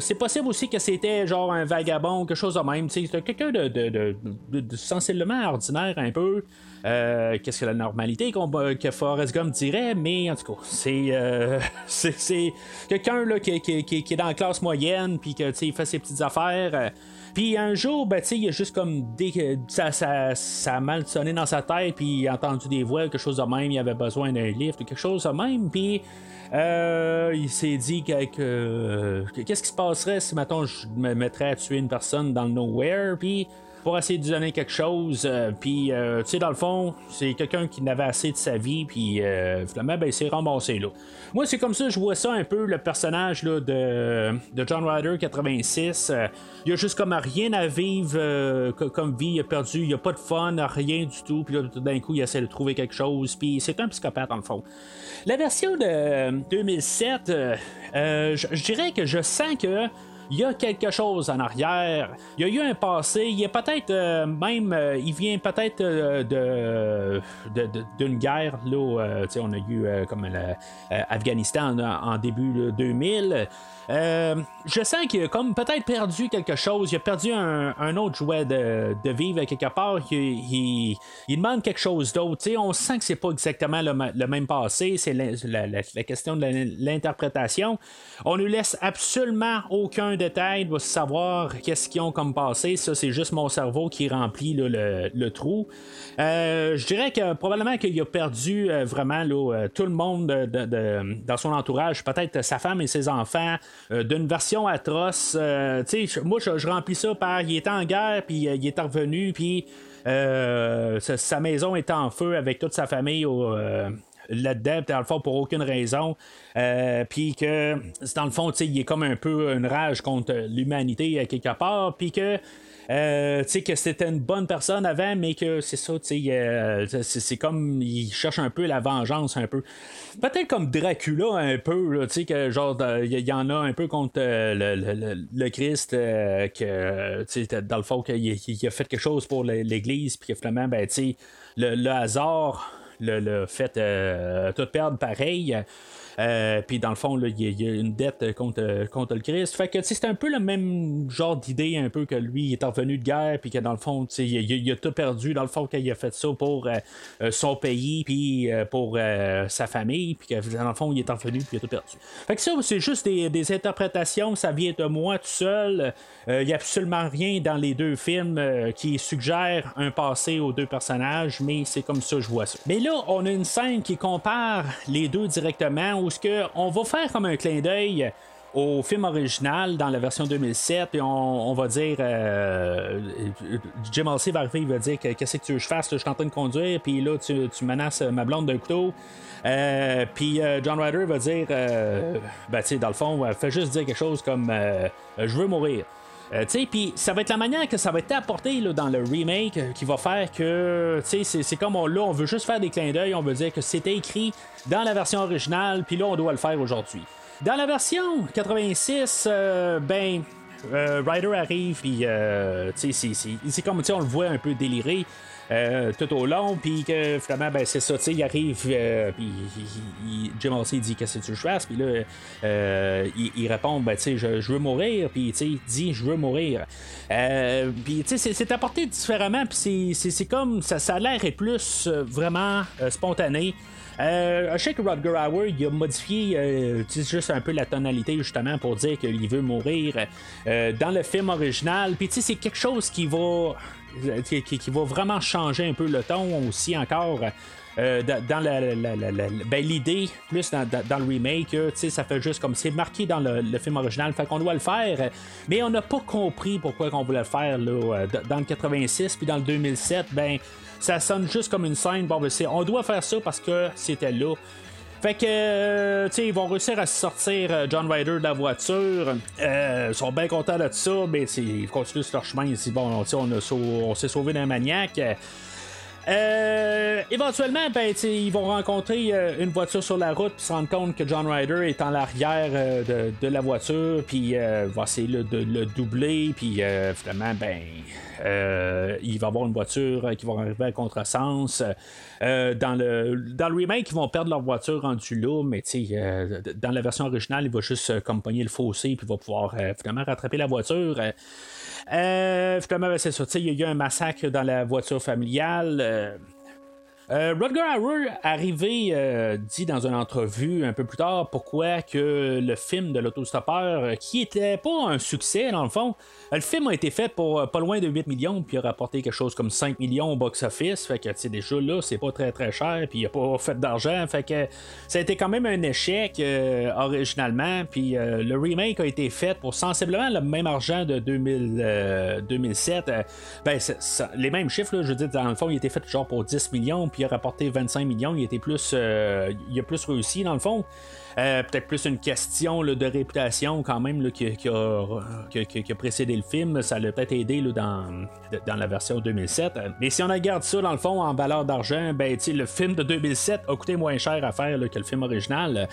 S3: c'est possible aussi que c'était genre un vagabond, quelque chose de même. C'était quelqu'un de, de, sensiblement ordinaire un peu. Euh, qu'est-ce que la normalité que Forrest Gump dirait, mais en tout cas, c'est euh, c'est quelqu'un qui, qui, qui, est dans la classe moyenne, puis que il fait ses petites affaires. Puis un jour, ben, il a juste comme dès ça, ça, ça, a mal sonné dans sa tête, puis il a entendu des voix, quelque chose de même, il avait besoin d'un livre, quelque chose de même, puis il s'est dit que, qu'est-ce qui se passerait si, maintenant je me mettrais à tuer une personne dans le nowhere, puis pour essayer de donner quelque chose. Euh, puis, euh, tu sais, dans le fond, c'est quelqu'un qui n'avait assez de sa vie, puis euh, finalement, ben, il s'est remboursé là. Moi, c'est comme ça, je vois ça un peu, le personnage là, de, de John Ryder 86. il a juste comme rien à vivre comme vie, il a perdu, il a pas de fun, rien du tout, puis là, tout d'un coup, il essaie de trouver quelque chose, puis c'est un psychopathe, dans le fond. La version de 2007, je dirais que je sens que il y a quelque chose en arrière. Il y a eu un passé. Il est peut-être euh, même. Euh, il vient peut-être euh, de, d'une guerre. Là, on a eu comme l'Afghanistan en, en, début 2000. Euh, je sens qu'il a comme peut-être perdu quelque chose. Il a perdu un, autre jouet de, vivre quelque part. Il, demande quelque chose d'autre. On sent que c'est pas exactement le, même passé. C'est la, question de l'interprétation. On ne laisse absolument aucun détail pour savoir qu'est-ce qu'ils ont comme passé. Ça, c'est juste mon cerveau qui remplit le, trou. Euh, je dirais que probablement qu'il a perdu euh, vraiment tout le monde dans son entourage, peut-être sa femme et ses enfants, d'une version atroce. Euh, moi, je, remplis ça par il était en guerre, puis euh, il est revenu, puis sa, maison est en feu avec toute sa famille au, là-dedans, dans le fond, pour aucune raison. puis que, dans le fond, il est comme un peu une rage contre l'humanité quelque part. Puis que euh, tu sais, que c'était une bonne personne avant, mais que c'est ça, tu sais, euh, c'est comme, il cherche un peu la vengeance, un peu. Peut-être comme Dracula, un peu, tu sais, que genre, il y, en a un peu contre euh, le, Christ, que, tu sais, dans le fond, qu'il il a fait quelque chose pour l'Église, puis que finalement, ben, tu sais, le, hasard le, fait tout perdre pareil. Euh, puis dans le fond, il y, a une dette contre, contre le Christ. Fait que c'est un peu le même genre d'idée, un peu que lui il est revenu de guerre, puis que dans le fond, il, a tout perdu. Dans le fond, qu'il a fait ça pour euh, euh, son pays, puis pour sa famille, puis que dans le fond, il est revenu, puis il a tout perdu. Fait que ça, c'est juste des, interprétations, ça vient de moi tout seul. Il n'y a absolument rien dans les deux films qui suggère un passé aux deux personnages, mais c'est comme ça que je vois ça. Mais là, on a une scène qui compare les deux directement on va faire comme un clin d'œil au film original dans la version 2007 et on, va dire euh, Jim Halsey va arriver il va dire qu'est-ce que tu veux que je fasse je suis en train de conduire puis là tu, menaces ma blonde d'un couteau. Euh, puis euh, John Ryder va dire ben tu sais dans le fond fait juste dire quelque chose comme je veux mourir euh, puis ça va être la manière que ça va être apporté là, dans le remake euh, qui va faire que c'est comme on, là, on veut juste faire des clins d'œil, on veut dire que c'était écrit dans la version originale, puis là, on doit le faire aujourd'hui. Dans la version 86, euh, ben. Ryder arrive, puis c'est comme on le voit un peu déliré. Euh, tout au long, puis que finalement, ben, c'est ça, tu sais, il arrive, euh, puis Jim Halsey dit Qu'est-ce que tu fasses, puis là, euh, il, répond Ben, tu sais, je, veux mourir, puis tu sais, il dit Je veux mourir. puis, tu sais, c'est apporté différemment, puis c'est comme ça, a l'air plus vraiment spontané. je sais que Rodger Hauer il a modifié juste un peu la tonalité justement pour dire qu'il veut mourir dans le film original. Puis tu sais, c'est quelque chose qui va qui, va vraiment changer un peu le ton aussi encore. Euh, dans ben, l'idée, plus dans, le remake, ça fait juste comme c'est marqué dans le, film original, fait qu'on doit le faire, mais on n'a pas compris pourquoi on voulait le faire là, euh, dans le 86 puis dans le 2007, ben ça sonne juste comme une scène, bon ben, on doit faire ça parce que c'était là. Fait que, euh, tu sais, ils vont réussir à sortir euh, John Ryder de la voiture. Euh, ils sont bien contents de ça, mais ils continuent sur leur chemin. Ils disent, bon, on, on s'est sauvé d'un maniaque. Euh, éventuellement, ben, ils vont rencontrer euh, une voiture sur la route puis se rendre compte que John Ryder est en l'arrière euh, de, la voiture puis va essayer de, le doubler puis finalement ben il va avoir une voiture qui va arriver à contresens dans le dans le remake ils vont perdre leur voiture rendue là mais dans la version originale il va juste accompagner le fossé puis va pouvoir finalement rattraper la voiture euh, finalement, ben, c'est ça? Il y a eu un massacre dans la voiture familiale. Euh, euh, Rutger Hauer, arrivé, euh, dit dans une entrevue un peu plus tard pourquoi que le film de l'autostoppeur, euh, qui était pas un succès dans le fond, le film a été fait pour pas loin de 8 millions, puis a rapporté quelque chose comme 5 millions au box-office, fait que c'est déjà là, c'est pas très très cher, puis il a pas fait d'argent, fait que ça a été quand même un échec originalement, puis le remake a été fait pour sensiblement le même argent de 2000, 2007, ben les mêmes chiffres, je veux dire, dans le fond, il a été fait genre pour 10 millions, puis il a rapporté 25 millions, il était plus, euh, il a plus réussi dans le fond. Euh, peut-être plus une question de réputation quand même qui, a, précédé le film. Ça l'a peut-être aidé dans, la version 2007. Mais si on regarde ça dans le fond en valeur d'argent, ben, le film de 2007 a coûté moins cher à faire que le film original.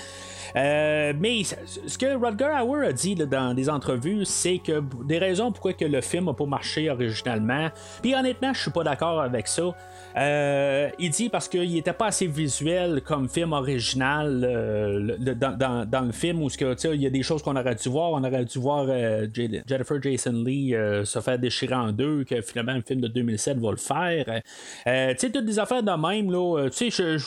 S3: Euh, mais ce que Rutger Hauer a dit dans des entrevues, c'est que des raisons pourquoi que le film n'a pas marché originalement. Puis honnêtement, je suis pas d'accord avec ça. Euh, il dit parce qu'il n'était pas assez visuel comme film original dans, le film où il y a des choses qu'on aurait dû voir. On aurait dû voir euh, Jennifer Jason Lee euh, se faire déchirer en deux, que finalement un film de 2007 va le faire. Euh, tu sais, toutes des affaires de même, là, tu sais, je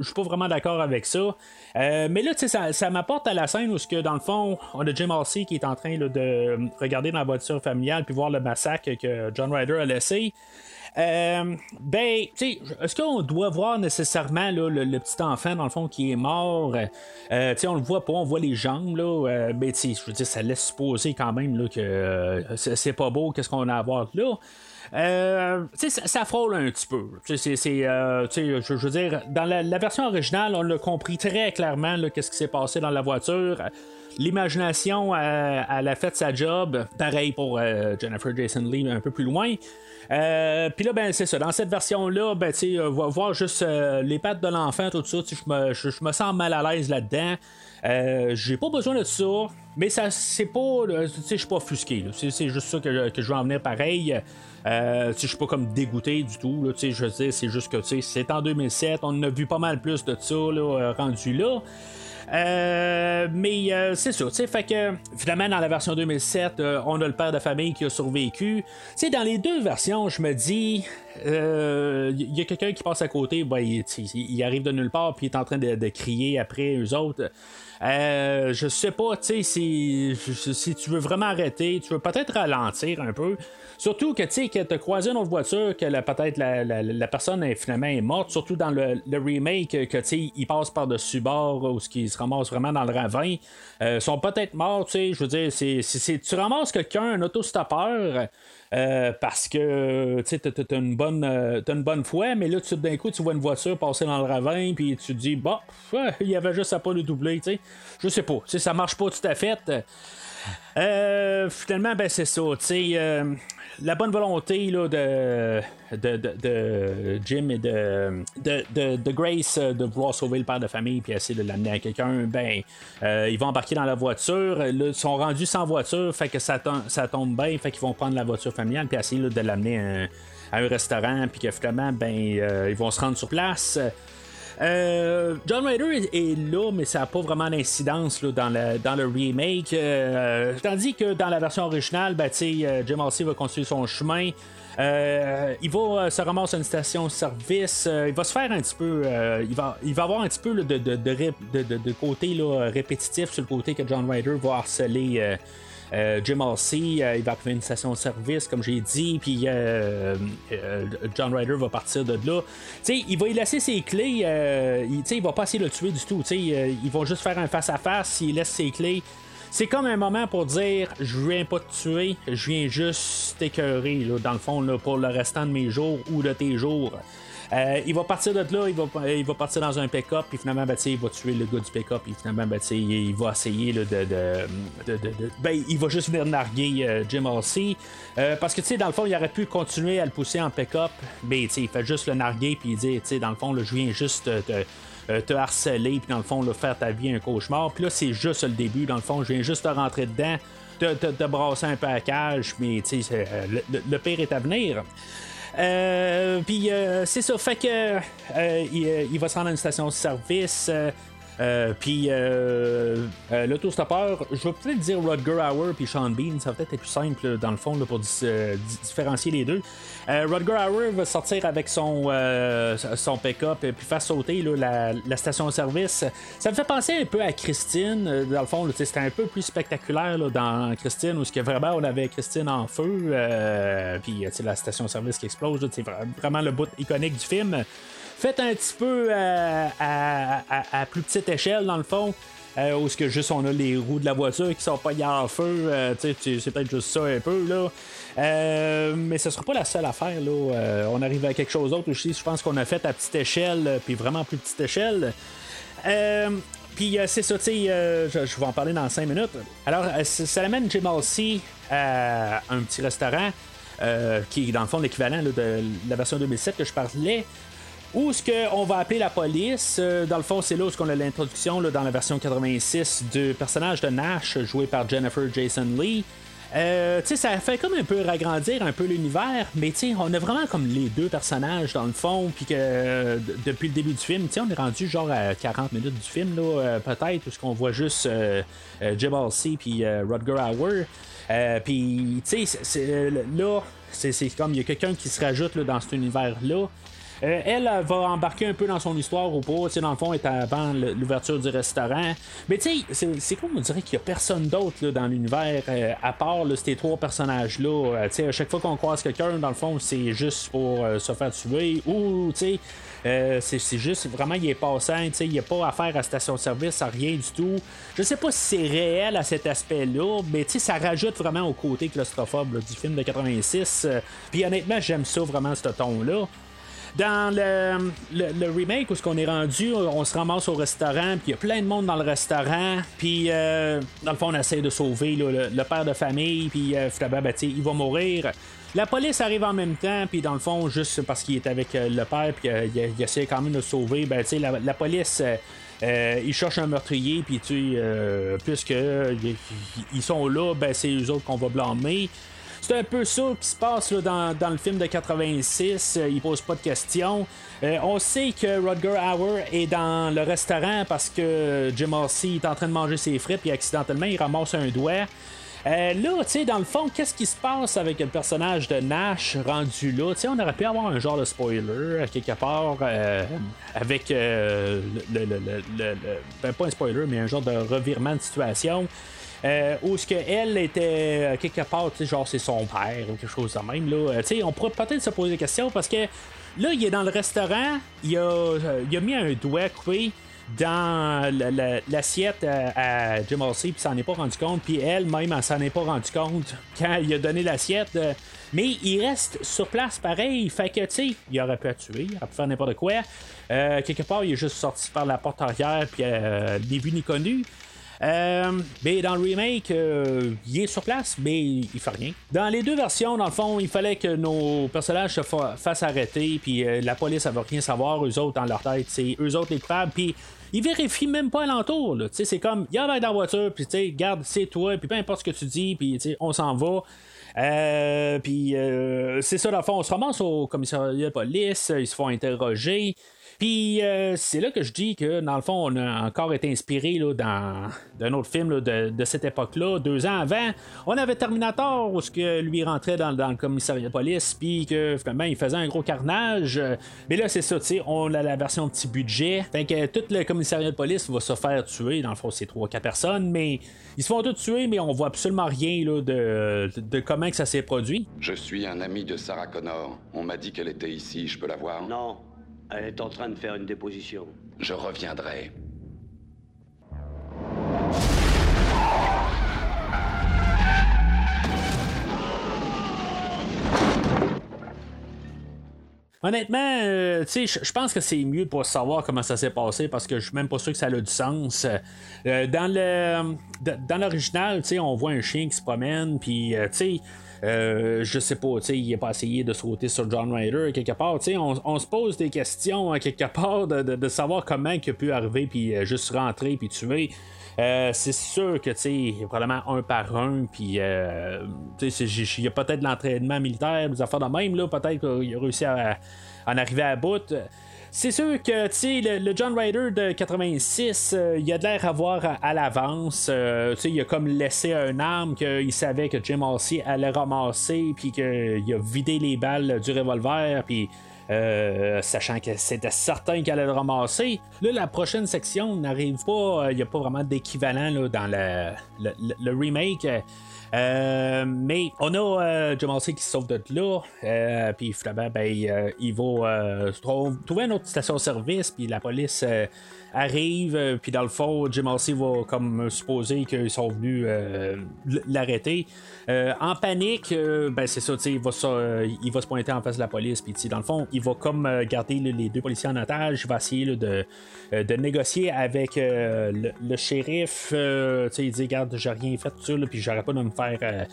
S3: je suis pas vraiment d'accord avec ça. mais là, ça, ça m'apporte à la scène où, que, dans le fond, on a Jim Halsey qui est en train de regarder dans la voiture familiale puis voir le massacre que John Ryder a laissé. Euh, ben, tu sais, est-ce qu'on doit voir nécessairement le, petit enfant, dans le fond, qui est mort? Euh, tu sais, on le voit pas, on voit les jambes, là. Euh, ben, tu sais, je veux dire, ça laisse supposer quand même là, que euh, c'est pas beau, qu'est-ce qu'on a à voir là? Euh, ça, ça frôle un petit peu. C'est- euh, je, veux dire, dans la, version originale, on l'a compris très clairement qu'est-ce qui s'est passé dans la voiture. L'imagination, euh, elle a fait sa job. Pareil pour euh, Jennifer Jason Lee un peu plus loin. Euh, Puis là, ben, c'est ça. Dans cette version-là, ben, tu euh, va voir juste euh, les pattes de l'enfant, tout ça. Je me, je, me sens mal à l'aise là-dedans. Euh, J'ai pas besoin de ça. Mais ça, c'est pas. Tu sais, je suis pas offusqué. C'est juste ça que, je- que je veux en venir pareil. Euh, je suis pas comme dégoûté du tout. Je veux c'est juste que c'est en 2007. On a vu pas mal plus de ça là, rendu là. Euh, mais euh, c'est ça, tu sais, fait que finalement dans la version 2007, euh, on a le père de famille qui a survécu. Tu sais, dans les deux versions, je me dis, il y a quelqu'un qui passe à côté, ben, il, arrive de nulle part, puis il est en train de, crier après eux autres. Euh, je sais pas, tu sais, si, si tu veux vraiment arrêter, tu veux peut-être ralentir un peu. Surtout que tu sais que t'as croisé une autre voiture, que peut-être la, la- personne est, finalement est morte, surtout dans le, remake, que tu sais, il passe par-dessus bord ou ce qui se ramasse vraiment dans le ravin. Euh, sont peut-être morts, tu sais, je veux dire, c'est- tu ramasses quelqu'un, un autostoppeur. Euh, parce que tu t'as une bonne euh, t'as une bonne foi, mais là tout d'un coup tu vois une voiture passer dans le ravin, puis tu te dis bon, il y avait juste à pas le doubler, tu sais. Je sais pas, ça marche pas tout à fait. Euh, finalement, ben c'est ça. euh, la bonne volonté là, de, de, de, Jim et de, de, Grace euh, de vouloir sauver le père de famille puis essayer de l'amener à quelqu'un, ben, euh, ils vont embarquer dans la voiture. Ils sont rendus sans voiture, fait que ça, tom- ça tombe bien, fait qu'ils vont prendre la voiture familiale puis essayer de l'amener à, un- à un restaurant, puis que finalement, ben, euh, ils vont se rendre sur place. Euh, John Ryder est, là, mais ça n'a pas vraiment d'incidence dans, le, dans le remake. Euh, tandis que dans la version originale, ben, euh, Jim Halsey va continuer son chemin. Il va se ramasser à une station-service. il va se faire un petit peu. il, va, il va avoir un petit peu de, de- de- de côté là, répétitif sur le côté que John Ryder va harceler. Euh, Jim Halsey, euh, il va trouver une station-service, comme j'ai dit, puis euh, John Ryder va partir de là. Tu sais, il va y laisser ses clés, il, il va pas essayer de le tuer du tout. Tu sais, euh, ils vont juste faire un face-à-face, il laisse ses clés. C'est comme un moment pour dire je viens pas te tuer, je viens juste t'écœurer, dans le fond, là, pour le restant de mes jours ou de tes jours. Euh, il va partir de là, il va, il va partir dans un pick-up, puis finalement, ben, il va tuer le gars du pick-up, puis finalement, ben, sais, il va essayer là, de, de, de- Ben, il va juste venir narguer euh, Jim Halsey. Euh, parce que, tu sais, dans le fond, il aurait pu continuer à le pousser en pick-up, mais, tu sais, il fait juste le narguer, puis il dit, tu sais, dans le fond, là, je viens juste te, harceler, puis dans le fond, là, faire ta vie un cauchemar. Puis là, c'est juste le début, dans le fond, je viens juste te rentrer dedans, te, te, te brasser un peu à cage, mais, tu sais, le, le- le pire est à venir. Euh, puis euh, c'est ça, fait que euh, il, il va se rendre à une station-service. euh, euh, puis euh, euh, l'autostoppeur, je vais peut-être dire Rutger Hauer puis Sean Bean, ça va peut-être être plus simple dans le fond là, pour euh, di- différencier les deux. Euh, Rutger Hauer va sortir avec son, son pick-up et puis faire sauter là, la, la station-service. Ça me fait penser un peu à Christine, dans le fond, c'était un peu plus spectaculaire dans Christine où ce que vraiment on avait Christine en feu, puis la station-service qui explose, c'est vra- vraiment le bout iconique du film. Fait un petit peu euh, à, plus petite échelle, dans le fond. Euh, où ce que juste on a les roues de la voiture qui sont pas en feu, euh, c'est- peut-être juste ça un peu là. Mais ce sera pas la seule affaire là. On arrive à quelque chose d'autre aussi. Je pense qu'on a fait à petite échelle, puis vraiment plus petite échelle. Puis c'est ça, je, je vais en parler dans 5 minutes. Alors, ça amène Jim Halsey à un petit restaurant qui est dans le fond l'équivalent de la version 2007 que je parlais. Où est-ce qu'on va appeler la police? Euh, dans le fond, c'est là où on a l'introduction dans la version 86 du personnage de Nash joué par Jennifer Jason Lee. Euh, ça fait comme un peu ragrandir un peu l'univers, mais on a vraiment comme les deux personnages dans le fond, puis que depuis le début du film, on est rendu genre à 40 minutes du film, euh, peut-être, où ce qu'on voit juste euh, euh, Jim Halsey puis Rutger Hauer. Puis, tu sais, là, c'est c'est comme il y a quelqu'un qui se rajoute là, dans cet univers-là. Elle, elle va embarquer un peu dans son histoire ou pas. Dans le fond, elle est avant l'ouverture du restaurant. Mais tu sais, c'est comme on dirait qu'il y a personne d'autre dans l'univers à part ces trois personnages-là. à chaque fois qu'on croise quelqu'un, dans le fond, c'est juste pour se faire tuer ou, tu sais, euh, c'est juste vraiment, il est passant, il n'y a pas affaire à station-service, à rien du tout. Je sais pas si c'est réel à cet aspect-là, mais ça rajoute vraiment au côté claustrophobe du film de 86. Euh, puis honnêtement, j'aime ça vraiment, ce ton-là. Dans le, remake où ce qu'on est rendu, on se ramasse au restaurant, puis il y a plein de monde dans le restaurant, puis euh, dans le fond on essaie de sauver le, père de famille, puis finalement ben, il va mourir. La police arrive en même temps, puis dans le fond, juste parce qu'il est avec euh, le père, puis euh, il, essaie quand même de sauver, ben, sais, la, police. Euh, il cherche un meurtrier, puis tu sais, puisque ils sont là, ben c'est eux autres qu'on va blâmer. C'est un peu ça qui se passe dans, le film de 86. il pose pas de questions. on sait que Rodger Hauer est dans le restaurant parce que Jim Marcy est en train de manger ses frites, puis accidentellement il ramasse un doigt. Euh, là, tu sais, dans le fond, qu'est-ce qui se passe avec le personnage de Nash rendu là? Tu sais, on aurait pu avoir un genre de spoiler quelque part euh, avec euh, le, le, le, ben, pas un spoiler, mais un genre de revirement de situation. Où ce qu'elle était quelque part, genre c'est son père ou quelque chose de même. Là. sais, on pourrait peut-être se poser des questions parce que là, il est dans le restaurant, il a, a mis un doigt coupé dans l'assiette à, Jim Halsey, puis s'en est pas rendu compte, puis elle-même, elle, s'en est pas rendu compte quand il a donné l'assiette. Euh, mais il reste sur place pareil, fait que, tu sais, il aurait pu la tuer, il aurait pu faire n'importe quoi. Euh, quelque part, il est juste sorti par la porte arrière, puis euh, ni vu ni connu. Euh, mais dans le remake, il est sur place, mais il fait rien. Dans les deux versions, dans le fond, il fallait que nos personnages se fassent arrêter, puis la police, elle va rien savoir, eux autres, dans leur tête, c'est eux autres les coupables, puis il vérifie même pas alentour. C'est comme, il y a dans la voiture, puis tu garde, c'est toi, puis peu importe ce que tu dis, puis on s'en va. Euh, puis euh, c'est ça, dans le fond, on se ramasse au commissariat de police, ils se font interroger. Puis euh, c'est là que je dis que dans le fond, on a encore été inspiré là, dans d'un autre film de, cette époque-là. Deux ans avant, on avait Terminator où ce que lui rentrait dans, le commissariat de police, puis que finalement il faisait un gros carnage. Mais là, c'est ça, tu sais, on a la version petit budget. Fait que tout le commissariat de police va se faire tuer. Dans le fond, c'est trois, quatre personnes, mais ils se font tous tuer, mais on voit absolument rien là, de, de, comment que ça s'est produit.
S6: Je suis un ami de Sarah Connor. On m'a dit qu'elle était ici. Je peux la voir?
S7: Non. Elle est en train de faire une déposition.
S6: Je reviendrai.
S3: Honnêtement, euh, je pense que c'est mieux pour savoir comment ça s'est passé parce que je suis même pas sûr que ça a du sens. Euh, dans le dans l'original, on voit un chien qui se promène, puis euh, tu sais euh, je sais pas, il n'a pas essayé de sauter sur John Ryder quelque part. Tu sais, on, se pose des questions hein, quelque part de, savoir comment il a pu arriver puis euh, juste rentrer puis tuer. Euh, c'est sûr que, tu sais, probablement un par un, puis, tu sais, il y a peut-être l'entraînement militaire, des affaires de même, là, peut-être qu'il a réussi à, en arriver à bout. C'est sûr que tu le, le John Ryder de 86, euh, il a de l'air à voir à, l'avance. Euh, sais il a comme laissé un arme qu'il savait que Jim Halsey allait ramasser, puis qu'il a vidé les balles du revolver, puis. Euh, sachant que c'était certain qu'elle allait le ramasser. Là, la prochaine section n'arrive pas, il n'y a pas vraiment d'équivalent dans le remake. Euh, mais on a euh, qui se sauve de là. Euh, puis finalement, ben, il va trouver une autre station-service. Puis la police arrive, euh, puis dans le fond, Jim Halsey va comme supposer qu'ils sont venus euh, l'arrêter. Euh, en panique, ben c'est ça, il va, il va se pointer en face de la police, puis dans le fond, il va comme garder les deux policiers en otage, il va essayer de, de négocier avec le, shérif. il dit, regarde, j'ai rien fait ça, puis j'aurais pas de me faire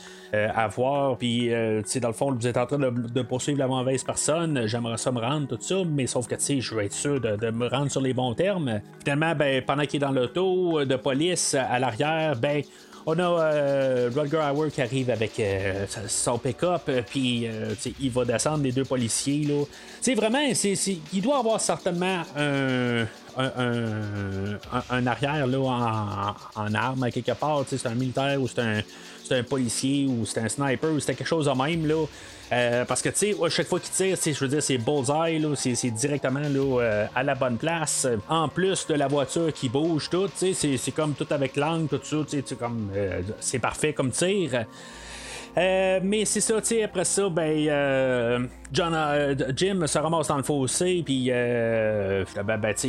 S3: avoir, puis dans le fond, vous êtes en train de, poursuivre la mauvaise personne, j'aimerais ça me rendre, tout ça, mais sauf que je veux être sûr de me rendre sur les bons termes. Finalement, ben, pendant qu'il est dans l'auto euh, de police à l'arrière, ben, on a euh, Rodger Hauer qui arrive avec euh, son pick-up, puis il va descendre les deux policiers. Là. vraiment, c'est, il doit avoir certainement un, un, un, un, arrière là, en, en arme quelque part. C'est un militaire ou c'est un, c'est un policier ou c'est un sniper ou c'était quelque chose de même. Là. Euh, parce que, tu sais, chaque fois qu'il tire, je veux dire, c'est bullseye, là, c'est, c'est directement là, euh, à la bonne place. En plus de la voiture qui bouge, tout, c'est, c'est comme tout avec l'angle, tout ça, c'est comme, euh, c'est parfait comme tir. Euh, mais c'est ça, tu après ça, ben, euh, John, euh, Jim se ramasse dans le fossé, puis, ben, ben tu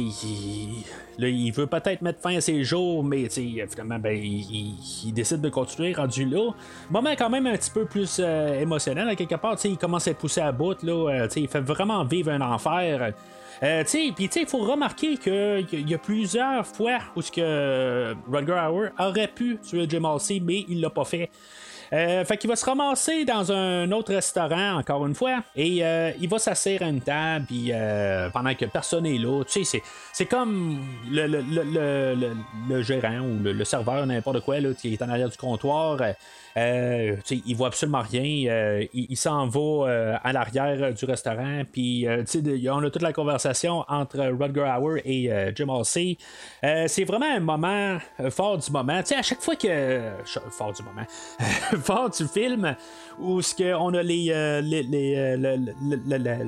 S3: il, veut peut-être mettre fin à ses jours, mais, finalement, ben, il, décide de continuer rendu là. Moment quand même un petit peu plus émotionnel, à quelque part, il commence à être poussé à bout, là, il fait vraiment vivre un enfer. Euh, puis il faut remarquer qu'il y a plusieurs fois où ce que Hauer aurait pu tuer Jim Halsey, mais il l'a pas fait. Euh, fait qu'il va se ramasser dans un autre restaurant, encore une fois, et euh, il va s'asseoir à une table, puis euh, pendant que personne n'est là, tu sais, c'est comme le, le, le, le, gérant ou le, serveur, n'importe quoi, là, qui est en arrière du comptoir. Euh, il voit absolument rien. Il, s'en va à l'arrière du restaurant. Puis on a toute la conversation entre Rutger Hauer et Jim Halsey. c'est vraiment un moment fort du moment. à chaque fois que. Fort du moment. fort du film où ce que on a les, les,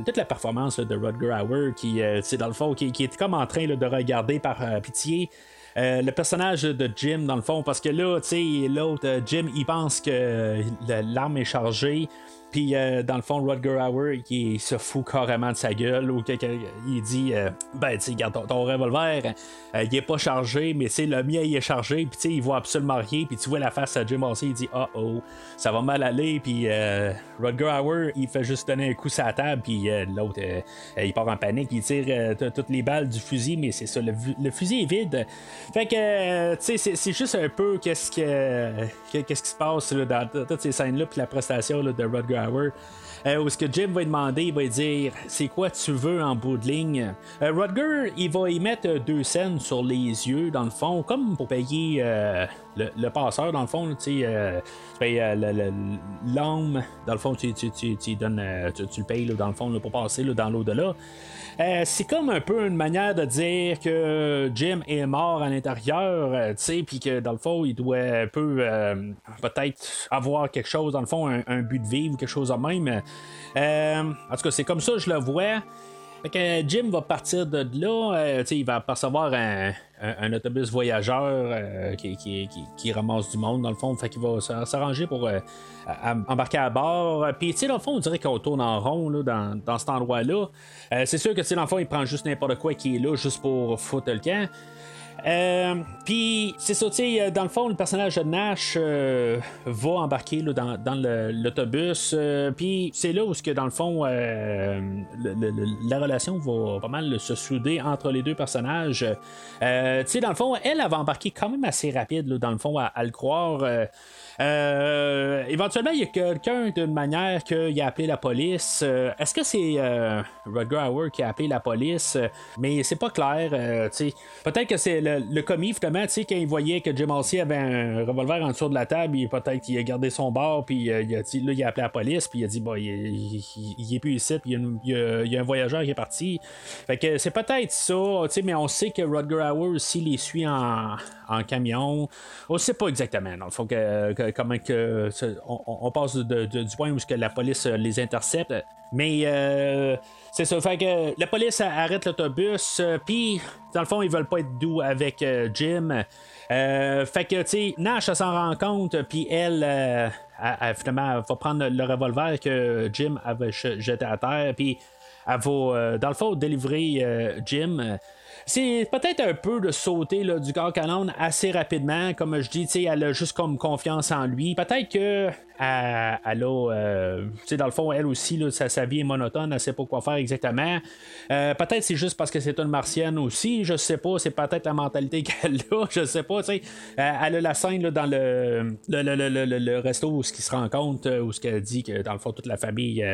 S3: toute la performance de Rutger Hauer qui, dans le fond, qui, est comme en train de regarder par pitié. Euh, le personnage de Jim, dans le fond, parce que là, tu sais, l'autre, euh, Jim, il pense que l'arme est chargée. Puis, euh, dans le fond, Rutger Hauer, il se fout carrément de sa gueule. Ou il dit euh, Ben, tu regarde ton, revolver, euh, il est pas chargé, mais c'est le mien, il est chargé. Puis, tu il voit absolument rien. Puis, tu vois la face à Jim aussi, il dit Oh oh, ça va mal aller. Puis, Rutger Hauer, il fait juste donner un coup sur la table. Puis, l'autre, il part en panique. Il tire toutes les balles du fusil, mais c'est ça, le, fusil est vide. Fait que, tu sais, c'est juste un peu qu'est-ce qu'est-ce qui se passe dans toutes ces scènes-là. Puis, la prestation de Rutger euh, où ce que Jim va demander, il va dire c'est quoi tu veux en bout de ligne? Euh, Rutger, il va y mettre deux scènes sur les yeux, dans le fond, comme pour payer euh, le, passeur, dans le fond, tu payes l'homme, dans le fond, tu, donnes, tu, le payes, dans le fond, pour passer dans l'au-delà. Euh, c'est comme un peu une manière de dire que Jim est mort à l'intérieur, euh, tu sais, puis que dans le fond, il doit un peu euh, peut-être avoir quelque chose, dans le fond, un, but de vivre, quelque chose de même. En tout cas, c'est comme ça je le vois. Fait que Jim va partir de là, il va percevoir un, un, autobus voyageur euh, qui, qui, qui, ramasse du monde, dans le fond. Fait qu'il va s'arranger pour euh, embarquer à bord. Puis, dans le fond, on dirait qu'on tourne en rond là, dans, dans cet endroit-là. Euh, c'est sûr que, tu dans le fond, il prend juste n'importe quoi qui est là, juste pour foutre le camp. Euh, puis, c'est ça, tu euh, dans le fond, le personnage de Nash euh, va embarquer là, dans, dans l'autobus. Puis, c'est là où, que, dans le fond, la relation va pas mal se souder entre les deux personnages. tu sais, dans le fond, elle, elle va embarquer quand même assez rapide, là, dans le fond, à le croire. Euh, éventuellement, il y a quelqu'un d'une manière qu'il a appelé la police. Euh, est-ce que c'est euh, Rutger Hauer qui a appelé la police? Mais c'est pas clair. peut-être que c'est le, commis, finalement, quand il voyait que Jim Halsey avait un revolver en dessous de la table, il peut-être qu'il a gardé son bord, puis il a là, il a appelé la police, puis il a dit, bah, il, est plus ici, puis il y, a, un voyageur qui est parti. Fait que c'est peut-être ça, mais on sait que Rutger Hauer aussi les suit en, camion. On sait pas exactement, non. Faut que comment que on, passe du point où la police euh, les intercepte. Mais euh, c'est ça. Fait que la police arrête l'autobus. Euh, puis, dans le fond, ils veulent pas être doux avec Jim. fait que, tu sais, Nash s'en rend compte. Puis elle, finalement, va prendre le revolver que Jim avait jeté à terre. Puis, elle va, dans le fond, délivrer Jim. C'est peut-être un peu de sauter là, du corps canon assez rapidement. Comme je dis, elle a juste comme confiance en lui. Peut-être que elle, a, euh, dans le fond, elle aussi, là, sa, vie est monotone, elle sait pas quoi faire exactement. Euh, peut-être c'est juste parce que c'est une martienne aussi, je sais pas, c'est peut-être la mentalité qu'elle a, je sais pas, tu sais. Euh, elle a la scène là, dans le, le, le, le, resto où ce qui se rend compte, où ce qu'elle dit que dans le fond, toute la famille,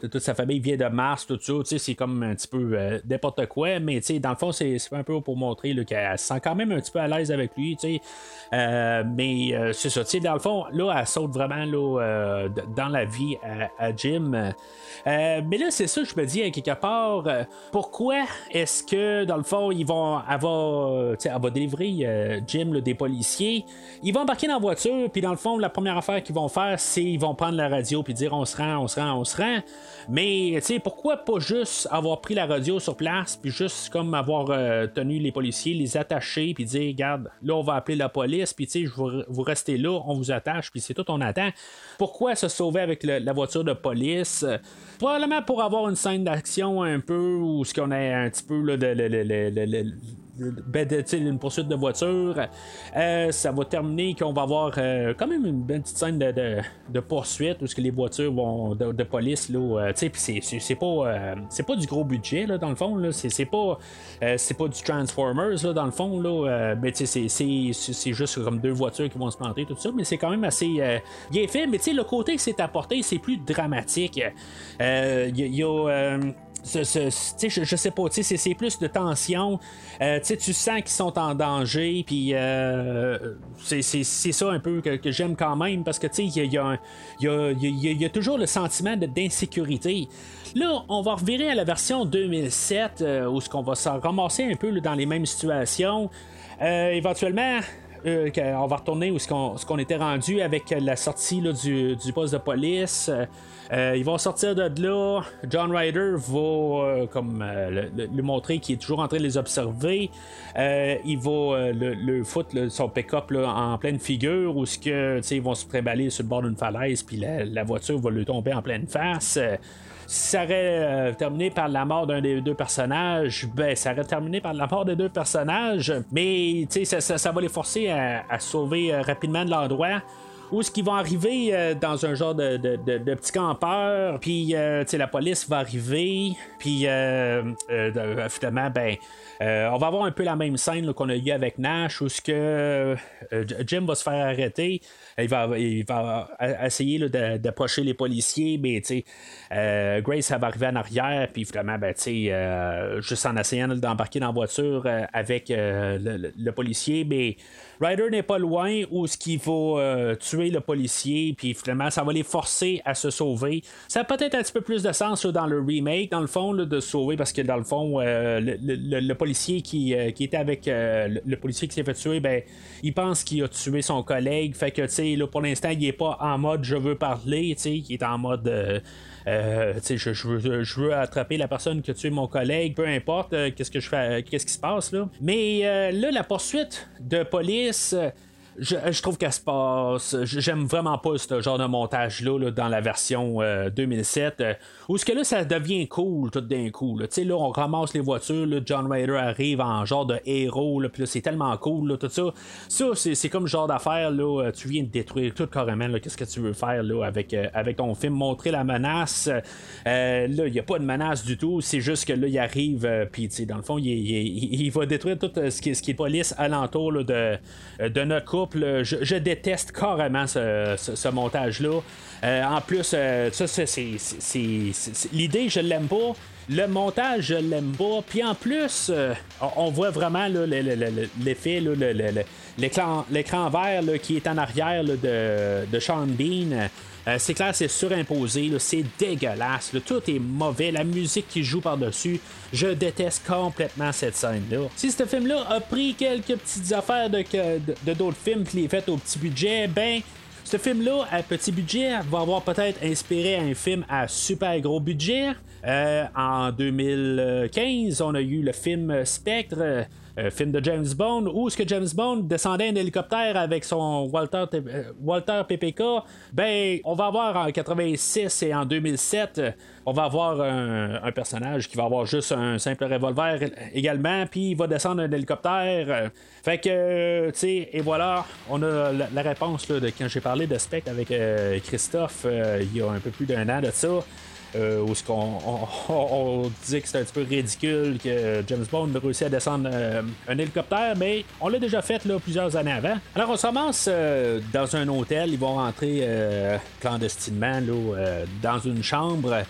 S3: toute sa famille vient de Mars, tout ça, tu sais, c'est comme un petit peu n'importe quoi, mais tu sais, dans le fond, c'est un peu pour montrer qu'elle se sent quand même un petit peu à l'aise avec lui, tu sais. mais c'est ça, tu sais, dans le fond, là, elle saute vraiment là, dans la vie à, Jim. mais là, c'est ça, je me dis, à quelque part, pourquoi est-ce que, dans le fond, ils vont avoir, elle va délivrer Jim des policiers, ils vont embarquer dans la voiture, puis dans le fond, la première affaire qu'ils vont faire, c'est ils vont prendre la radio, puis dire on se rend, on se rend, on se rend. Mais, tu sais, pourquoi pas juste avoir pris la radio sur place, puis juste comme avoir tenu les policiers, les attacher, puis dire, regarde, là, on va appeler la police, puis tu sais, vous, vous restez là, on vous attache, puis c'est tout, on attend. Pourquoi se sauver avec la voiture de police? Probablement pour avoir une scène d'action un peu où ce qu'on a un petit peu de, ben, une poursuite de voiture. Euh, ça va terminer qu'on va avoir euh, quand même une petite scène de, poursuite où que les voitures vont de, police. Là, c'est, c'est, pas, c'est pas du gros budget là, dans le fond. Là, c'est, pas, c'est pas du Transformers là, dans le fond. Là, mais c'est, c'est, juste comme deux voitures qui vont se planter, tout ça. Mais c'est quand même assez bien fait. Mais le côté que c'est apporté, c'est plus dramatique. Il y a je, sais pas, c'est plus de tension. Euh, tu sens qu'ils sont en danger, puis euh, c'est ça un peu que, j'aime quand même, parce que il y a, y, a, toujours le sentiment d'insécurité. Là, on va revirer à la version 2007, euh, où ce qu'on va se ramasser un peu dans les mêmes situations. éventuellement, on va retourner où ce qu'on était rendu avec la sortie du, du, poste de police. Euh, ils vont sortir de là. John Ryder va euh, comme euh, lui montrer qu'il est toujours en train de les observer. il va le, foutre son pick-up en pleine figure où ce que ils vont se préballer sur le bord d'une falaise puis la, voiture va lui tomber en pleine face ça aurait terminé par la mort d'un des deux personnages, ben ça aurait terminé par la mort des deux personnages, mais ça, ça, ça, va les forcer à, sauver rapidement de l'endroit. Où ce qu'ils vont arriver euh, dans un genre de, petit campeur, puis euh, la police va arriver, puis euh, finalement, ben, on va avoir un peu la même scène qu'on a eu avec Nash, où ce que Jim va se faire arrêter, il va, il va essayer d'approcher les policiers, mais Grace elle va arriver en arrière, puis finalement, ben, juste en essayant d'embarquer dans la voiture avec le, le, policier, mais Ryder n'est pas loin où ce qu'il euh, tuer le policier, puis finalement, ça va les forcer à se sauver. Ça a peut-être un petit peu plus de sens dans le remake, dans le fond, de sauver, parce que dans le fond, euh, le, policier qui, euh, qui était avec le, policier qui s'est fait tuer, ben, il pense qu'il a tué son collègue. Fait que, tu sais, pour l'instant, il est pas en mode je veux parler, tu sais, il est en mode euh, je, je, veux, je, veux, attraper la personne qui a tué mon collègue, peu importe euh, qu'est-ce que je fais, qu'est-ce qui se passe là. Mais euh, là, la poursuite de police je, trouve qu'elle se passe. J'aime vraiment pas ce genre de montage-là dans la version 2007. Euh, où ce que là, ça devient cool tout d'un coup. Là. là, on ramasse les voitures, là, John Ryder arrive en genre de héros, puis là, c'est tellement cool, tout ça. Ça, c'est, comme le genre d'affaire, là, euh, tu viens de détruire tout carrément. Qu'est-ce que tu veux faire là, avec, euh, avec ton film? Montrer la menace. là, il n'y a pas de menace du tout. C'est juste que là, il arrive, puis dans le fond, il, il, va détruire tout ce qui, ce qui est police alentour de, de notre couple je, déteste carrément ce, montage-là. Euh, en plus, euh, ça, c'est, l'idée, je l'aime pas. Le montage, je l'aime pas. Puis en plus, euh, on voit vraiment l'effet, l'écran, vert qui est en arrière de, de Sean Bean. Euh, c'est clair, c'est surimposé, c'est dégueulasse, tout est mauvais, la musique qui joue par-dessus, je déteste complètement cette scène-là. Si ce film-là a pris quelques petites affaires de, d'autres films qui les fait au petit budget, ben ce film-là, à petit budget, va avoir peut-être inspiré un film à super gros budget. Euh, en 2015, on a eu le film Spectre. Euh, film de James Bond, où ce que James Bond descendait un hélicoptère avec son Walter, euh, Walter PPK, ben, on va avoir en 86 et en 2007, on va avoir un, personnage qui va avoir juste un simple revolver également, puis il va descendre un hélicoptère. Fait que, tu sais, et voilà, on a la, réponse de quand j'ai parlé de Spectre avec euh, Christophe il y a un peu plus d'un an de ça. Euh, où ce qu'on on, disait que c'était un petit peu ridicule que James Bond réussit à descendre euh, un hélicoptère, mais on l'a déjà fait plusieurs années avant. Alors on commence euh, dans un hôtel, ils vont rentrer clandestinement dans une chambre.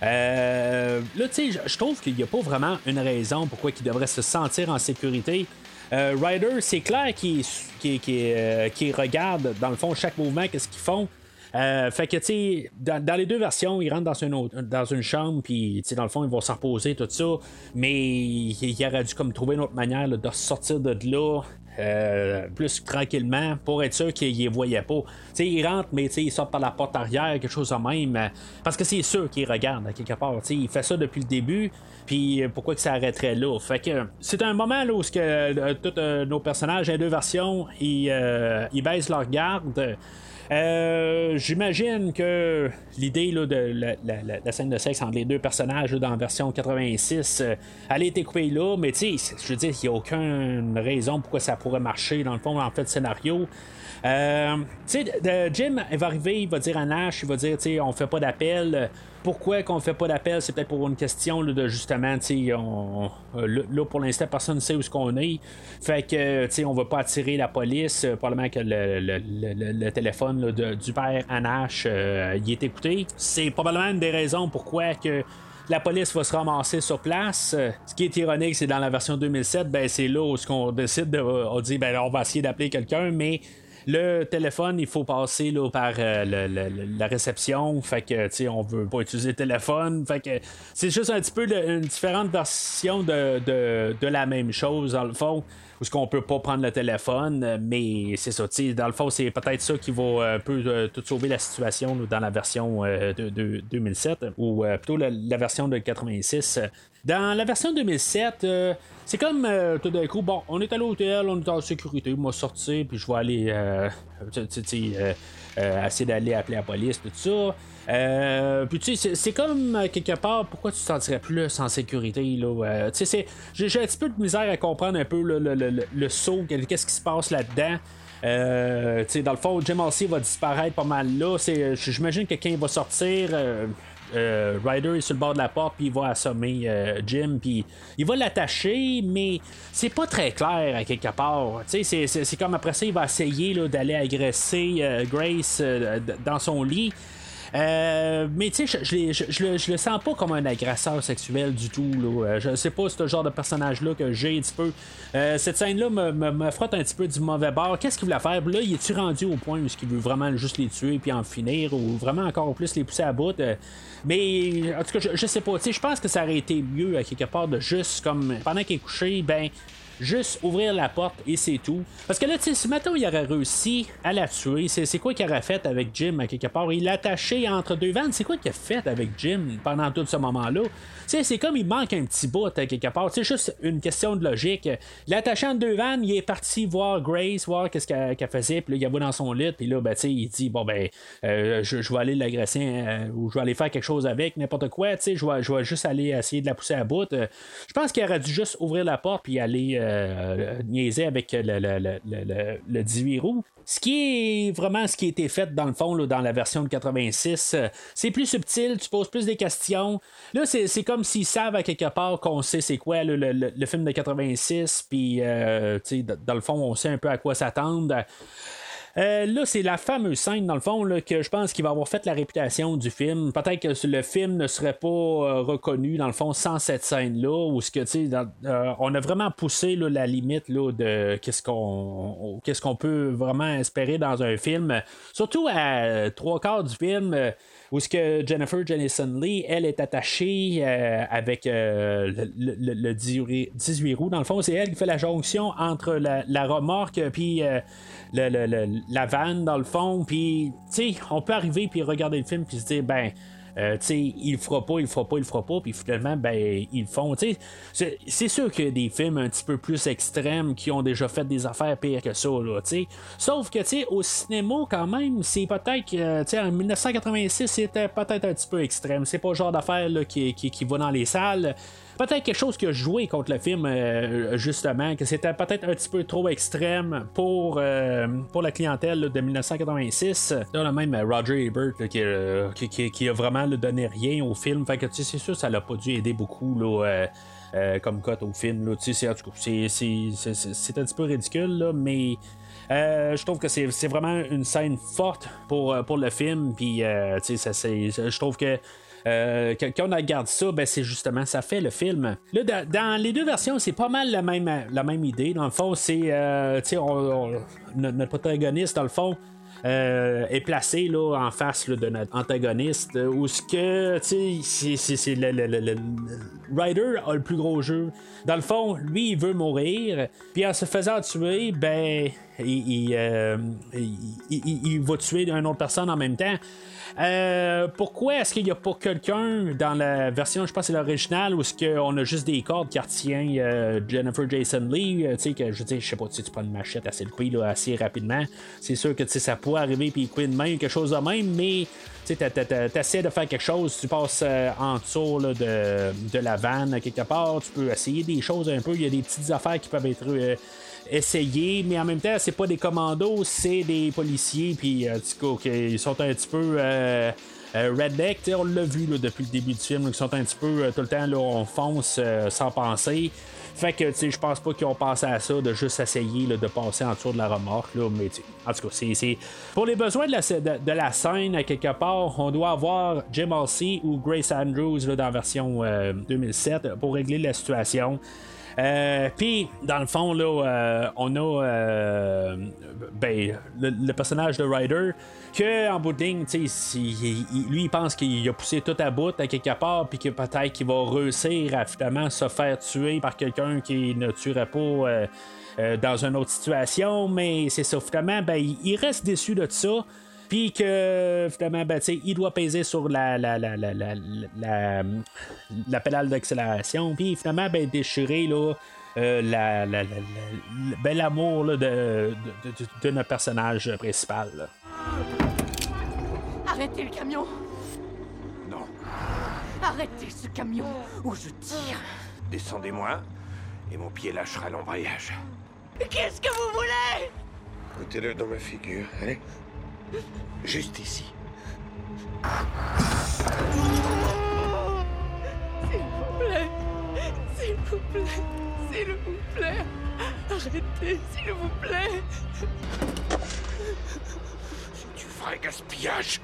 S3: là, tu sais, je trouve qu'il n'y a pas vraiment une raison pourquoi ils devraient se sentir en sécurité. Euh, Ryder, c'est clair qu'il qui, qui, euh, qui regarde, dans le fond, chaque mouvement, qu'est-ce qu'ils font. Euh, fait que, tu sais, dans, les deux versions, ils rentrent dans une, autre- dans une chambre, puis, tu sais, dans le fond, ils vont s'en reposer, tout ça. Mais il, aurait dû comme trouver une autre manière de sortir de là. euh, plus tranquillement pour être sûr qu'il les voyait pas. Tu sais, il rentre, mais tu sais, il sort par la porte arrière, quelque chose de même. euh, Parce que c'est sûr qu'il regarde à quelque part. Tu sais, il fait ça depuis le début. Puis pourquoi que ça arrêterait là? Fait que c'est un moment là, où que, tous nos personnages, les deux versions, ils, ils baissent leur garde. Euh, J'imagine que l'idée de la, scène de sexe entre les deux personnages dans la version 86, euh, elle a été là, mais tu sais, je veux dire, il n'y a aucune raison pourquoi ça pourrait marcher dans le fond, en fait, le scénario. Euh, tu sais, Jim, va arriver, il va dire à Nash, il va dire, tu sais, on fait pas d'appel. Pourquoi qu'on fait pas d'appel? C'est peut-être pour une question de justement, tu on, là, pour l'instant, personne ne sait où est-ce qu'on est. Fait que, tu on va pas attirer la police. Euh, Probablement que le, téléphone de- du père à Nash, euh, il est écouté. C'est probablement une des raisons pourquoi que la police va se ramasser sur place. Ce qui est ironique, c'est dans la version 2007, ben c'est là où ce qu'on décide de, on dit ben on va essayer d'appeler quelqu'un, mais le téléphone, il faut passer là, par euh, le- la réception. Fait que, tu sais, on veut pas utiliser le téléphone. Fait que c'est juste un petit peu une différente version de, de, de la même chose, dans le fond. Où ce qu'on peut pas prendre le téléphone, euh, mais c'est ça, tu dans le fond, c'est peut-être ça qui va un peu euh, tout sauver la situation dans la version euh, de, de 2007, ou euh, plutôt la, version de 86. Dans la version 2007, euh, c'est comme euh, tout d'un coup, bon, on est à l'hôtel, on est en sécurité, moi sortir, puis je vais aller euh, sais, euh, essayer d'aller appeler la police, tout ça. Euh, puis tu sais, c'est- comme euh, quelque part, pourquoi tu te sentirais plus en sécurité là Tu sais, j'ai un petit peu de misère à comprendre un peu le, le, le, le- saut, qu'est-ce qui se passe là-dedans. Dans le fond, Jim Halsey va disparaître pas mal là. J'imagine que quand il va sortir, euh, Ryder est sur le bord de la porte, puis il va assommer euh, Jim, puis il va l'attacher, mais c'est pas très clair à quelque part. C'est- c'est c'est comme après ça, il va essayer là, d'aller agresser euh, Grace euh, dans son lit. Euh, mais tu sais, je, le- sens pas comme un agresseur sexuel du tout. Là. Euh, Je sais pas ce genre de personnage-là que j'ai un petit peu. Euh, cette scène-là me, me, frotte un petit peu du mauvais bord. Qu'est-ce qu'il voulait faire? Là, il est-tu rendu au point où il veut vraiment juste les tuer puis en finir ou vraiment encore plus les pousser à bout? Euh, mais en tout cas, je, je sais pas. Tu sais, je pense que ça aurait été mieux à quelque part de juste comme pendant qu'il est couché, ben juste ouvrir la porte et c'est tout. Parce que là, tu sais, si maintenant il aurait réussi à la tuer, c'est, quoi qu'il aurait fait avec Jim à quelque part? Il l'a entre deux vannes. C'est quoi qu'il a fait avec Jim pendant tout ce moment-là? Tu sais, c'est comme il manque un petit bout à quelque part. C'est juste une question de logique. Il l'a attaché entre deux vannes, il est parti voir Grace, voir qu'est-ce qu'elle, faisait, puis là, il a vu dans son lit, puis là, ben, tu sais, il dit, bon, ben, euh, je, je vais aller l'agresser, euh, ou je vais aller faire quelque chose avec, n'importe quoi, tu sais, je vais, je vais juste aller essayer de la pousser à bout. Euh, je pense qu'il aurait dû juste ouvrir la porte, puis aller euh, niaiser avec le, le, le, le, le- le 18 roues. Ce qui est vraiment ce qui a été fait dans le fond dans la version de 86, euh, c'est plus subtil, tu poses plus des questions. Là, c'est, comme s'ils savent à quelque part qu'on sait c'est quoi le, le- le- film de 86, puis euh, dans le fond, on sait un peu à quoi s'attendre. Euh, là, c'est la fameuse scène, dans le fond, que je pense qu'il va avoir fait la réputation du film. Peut-être que le film ne serait pas euh, reconnu, dans le fond, sans cette scène-là, où ce que, euh, on a vraiment poussé la limite de qu'est-ce qu'on peut vraiment espérer dans un film. Surtout à trois quarts du film. où est-ce que Jennifer Jennison Lee, elle est attachée avec le, le- le 18 18 roues. Dans le fond, c'est elle qui fait la jonction entre la, remorque puis la vanne, dans le fond. Puis, tu sais, on peut arriver puis regarder le film puis se dire, ben, euh, tu sais, il le fera pas, il le fera pas, il le fera pas, puis finalement, ben, ils le font. C'est- sûr qu'il y a des films un petit peu plus extrêmes qui ont déjà fait des affaires pires que ça, là, tu sais. Sauf que, tu sais, au cinéma, quand même, c'est peut-être, que, tu sais, en 1986, c'était peut-être un petit peu extrême. C'est pas le genre d'affaire qui, qui, qui va dans les salles. Peut-être quelque chose qui a joué contre le film, euh, justement, que c'était peut-être un petit peu trop extrême pour, euh, pour la clientèle là, de 1986. Là, a même euh, Roger Ebert là, qui, euh, qui, qui- a vraiment là, donné rien au film. Fait que, c'est sûr, ça l'a pas dû aider beaucoup, là. euh, euh, comme cote au film. Là. Tu sais, c'est, un petit peu ridicule, là, mais je trouve que c'est, vraiment une scène forte pour, pour le film. Puis, c'est, je trouve que euh, quand on regarde ça, ben, c'est justement, ça fait le film. Là, dans, les deux versions, c'est pas mal la même, la même idée. Dans le fond, c'est, euh, notre protagoniste, dans le fond, euh, est placé là, en face de notre antagoniste, où ce que, c'est, le, le, Ryder a le plus gros jeu. Dans le fond, lui, il veut mourir, puis en se faisant tuer, ben, il, il va tuer une autre personne en même temps. Euh, pourquoi est-ce qu'il n'y a pas quelqu'un dans la version, je pense c'est l'original, où est-ce qu'on a juste des cordes qui retient euh, Jennifer Jason Lee, euh, tu sais, que je dis, je sais pas, tu prends une machette assez le couille assez rapidement. C'est sûr que ça pourrait arriver puis couper de main, quelque chose de même, mais tu essaies de faire quelque chose, tu passes en dessous de, de, la vanne quelque part, tu peux essayer des choses un peu, il y a des petites affaires qui peuvent être essayer, mais en même temps, c'est pas des commandos, c'est des policiers, puis euh, ils sont un petit peu. Euh, euh redneck, on l'a vu depuis le début du film, ils sont un petit peu euh, tout le temps, là, on fonce sans penser. Fait que je pense pas qu'ils ont pensé à ça, de juste essayer de passer en dessous de la remorque. Là, mais en tout cas, c'est. Pour les besoins de la, scène, à quelque part, on doit avoir Jim Halsey ou Grace Andrews dans la version 2007 pour régler la situation. Euh, puis, dans le fond, là, euh, on a euh, ben, le, personnage de Ryder, que en bout de ligne, lui, il pense qu'il a poussé tout à bout à quelque part, puis que peut-être qu'il va réussir à se faire tuer par quelqu'un qui ne tuerait pas. dans une autre situation, mais c'est ça, finalement, ben, il reste déçu de ça. Puis que finalement, ben, il doit peser sur la, la, la, la, la, la pédale d'accélération. Puis finalement, ben, déchirer là, euh, la, la, ben, l'amour de, de, de, de, notre personnage principal. Là.
S8: Arrêtez le camion!
S2: Non.
S8: Arrêtez ce camion ou je tire!
S2: Descendez-moi et mon pied lâchera l'embrayage.
S8: Qu'est-ce que vous voulez?
S2: Mettez-le dans ma figure, allez. Juste ici.
S8: S'il vous plaît. S'il vous plaît. S'il vous plaît. Arrêtez, s'il vous plaît.
S2: C'est du vrai gaspillage.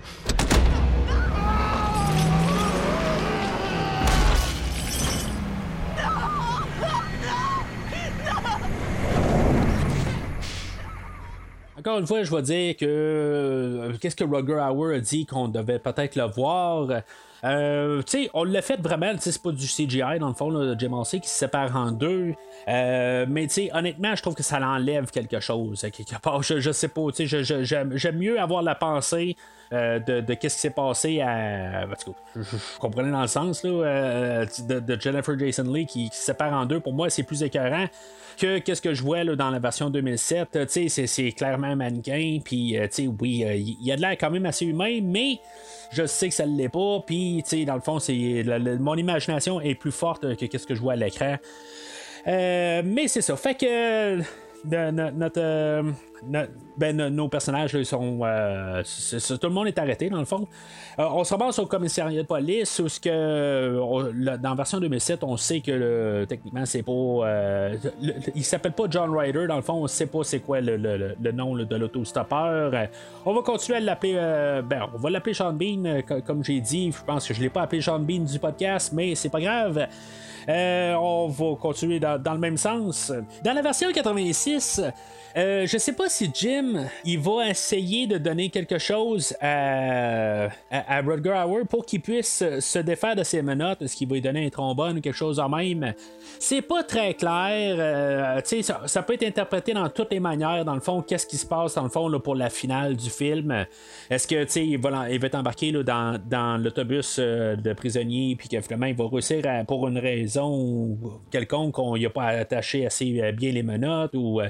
S3: Encore une fois, je vais dire que euh, qu'est-ce que Roger Hauer a dit qu'on devait peut-être le voir? Euh, tu sais, on l'a fait vraiment, c'est pas du CGI dans le fond, de Jim Halsey qui se sépare en deux. Euh, mais tu sais, honnêtement, je trouve que ça l'enlève quelque chose. Quelque part, je, sais pas, tu sais, j'aime mieux avoir la pensée euh, de, qu'est-ce qui s'est passé à. je, comprenais dans le sens là, de, Jennifer Jason Lee qui, se sépare en deux. Pour moi, c'est plus écœurant que qu'est-ce que je vois là, dans la version 2007. Tu sais, c'est clairement mannequin. Puis, tu sais, oui, il y a de l'air quand même assez humain, mais je sais que ça ne l'est pas, puis dans le fond, c'est mon imagination est plus forte que ce que je vois à l'écran. Euh, mais c'est ça. Fait que notre, euh, ben, nos personnages sont. Euh, tout le monde est arrêté, dans le fond. Euh, on se ramasse au commissariat de police, où que, dans la version 2007, on sait que techniquement, c'est pas. il s'appelle pas John Ryder, dans le fond, on sait pas c'est quoi le, nom de l'autostoppeur. on va continuer à l'appeler. ben, on va l'appeler Sean Bean, comme j'ai dit. Je pense que je l'ai pas appelé Sean Bean du podcast, mais c'est pas grave. Euh, on va continuer dans, le même sens. Dans la version 86, euh, je sais pas si Jim il va essayer de donner quelque chose à, à, Hauer pour qu'il puisse se défaire de ses menottes. Est-ce qu'il va lui donner un trombone ou quelque chose en même? C'est pas très clair. Euh, ça, ça, peut être interprété dans toutes les manières. Dans le fond, qu'est-ce qui se passe dans le fond là, pour la finale du film? Est-ce que il va, il va être embarqué là, dans, dans l'autobus de prisonniers puis que finalement il va réussir pour une raison quelconque qu'on n'y a pas attaché assez bien les menottes ou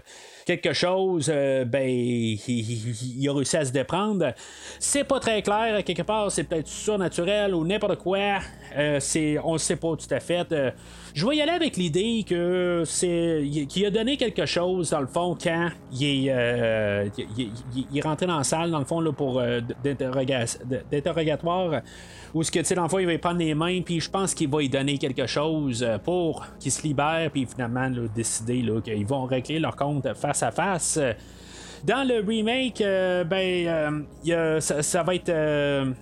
S3: quelque chose, euh, ben, il, a réussi à se déprendre. C'est pas très clair, quelque part, c'est peut-être surnaturel ou n'importe quoi. Euh, c'est, on ne sait pas tout à fait. Euh, je vais y aller avec l'idée que c'est qu'il a donné quelque chose dans le fond quand il est, il, est rentré dans la salle dans le fond là, pour d'interrogatoire où ce que tu sais l'enfant il va prendre les mains puis je pense qu'il va y donner quelque chose pour qu'il se libère puis finalement décider qu'ils vont régler leur compte face à face Dans le remake, euh, ben, euh, ça, va être euh,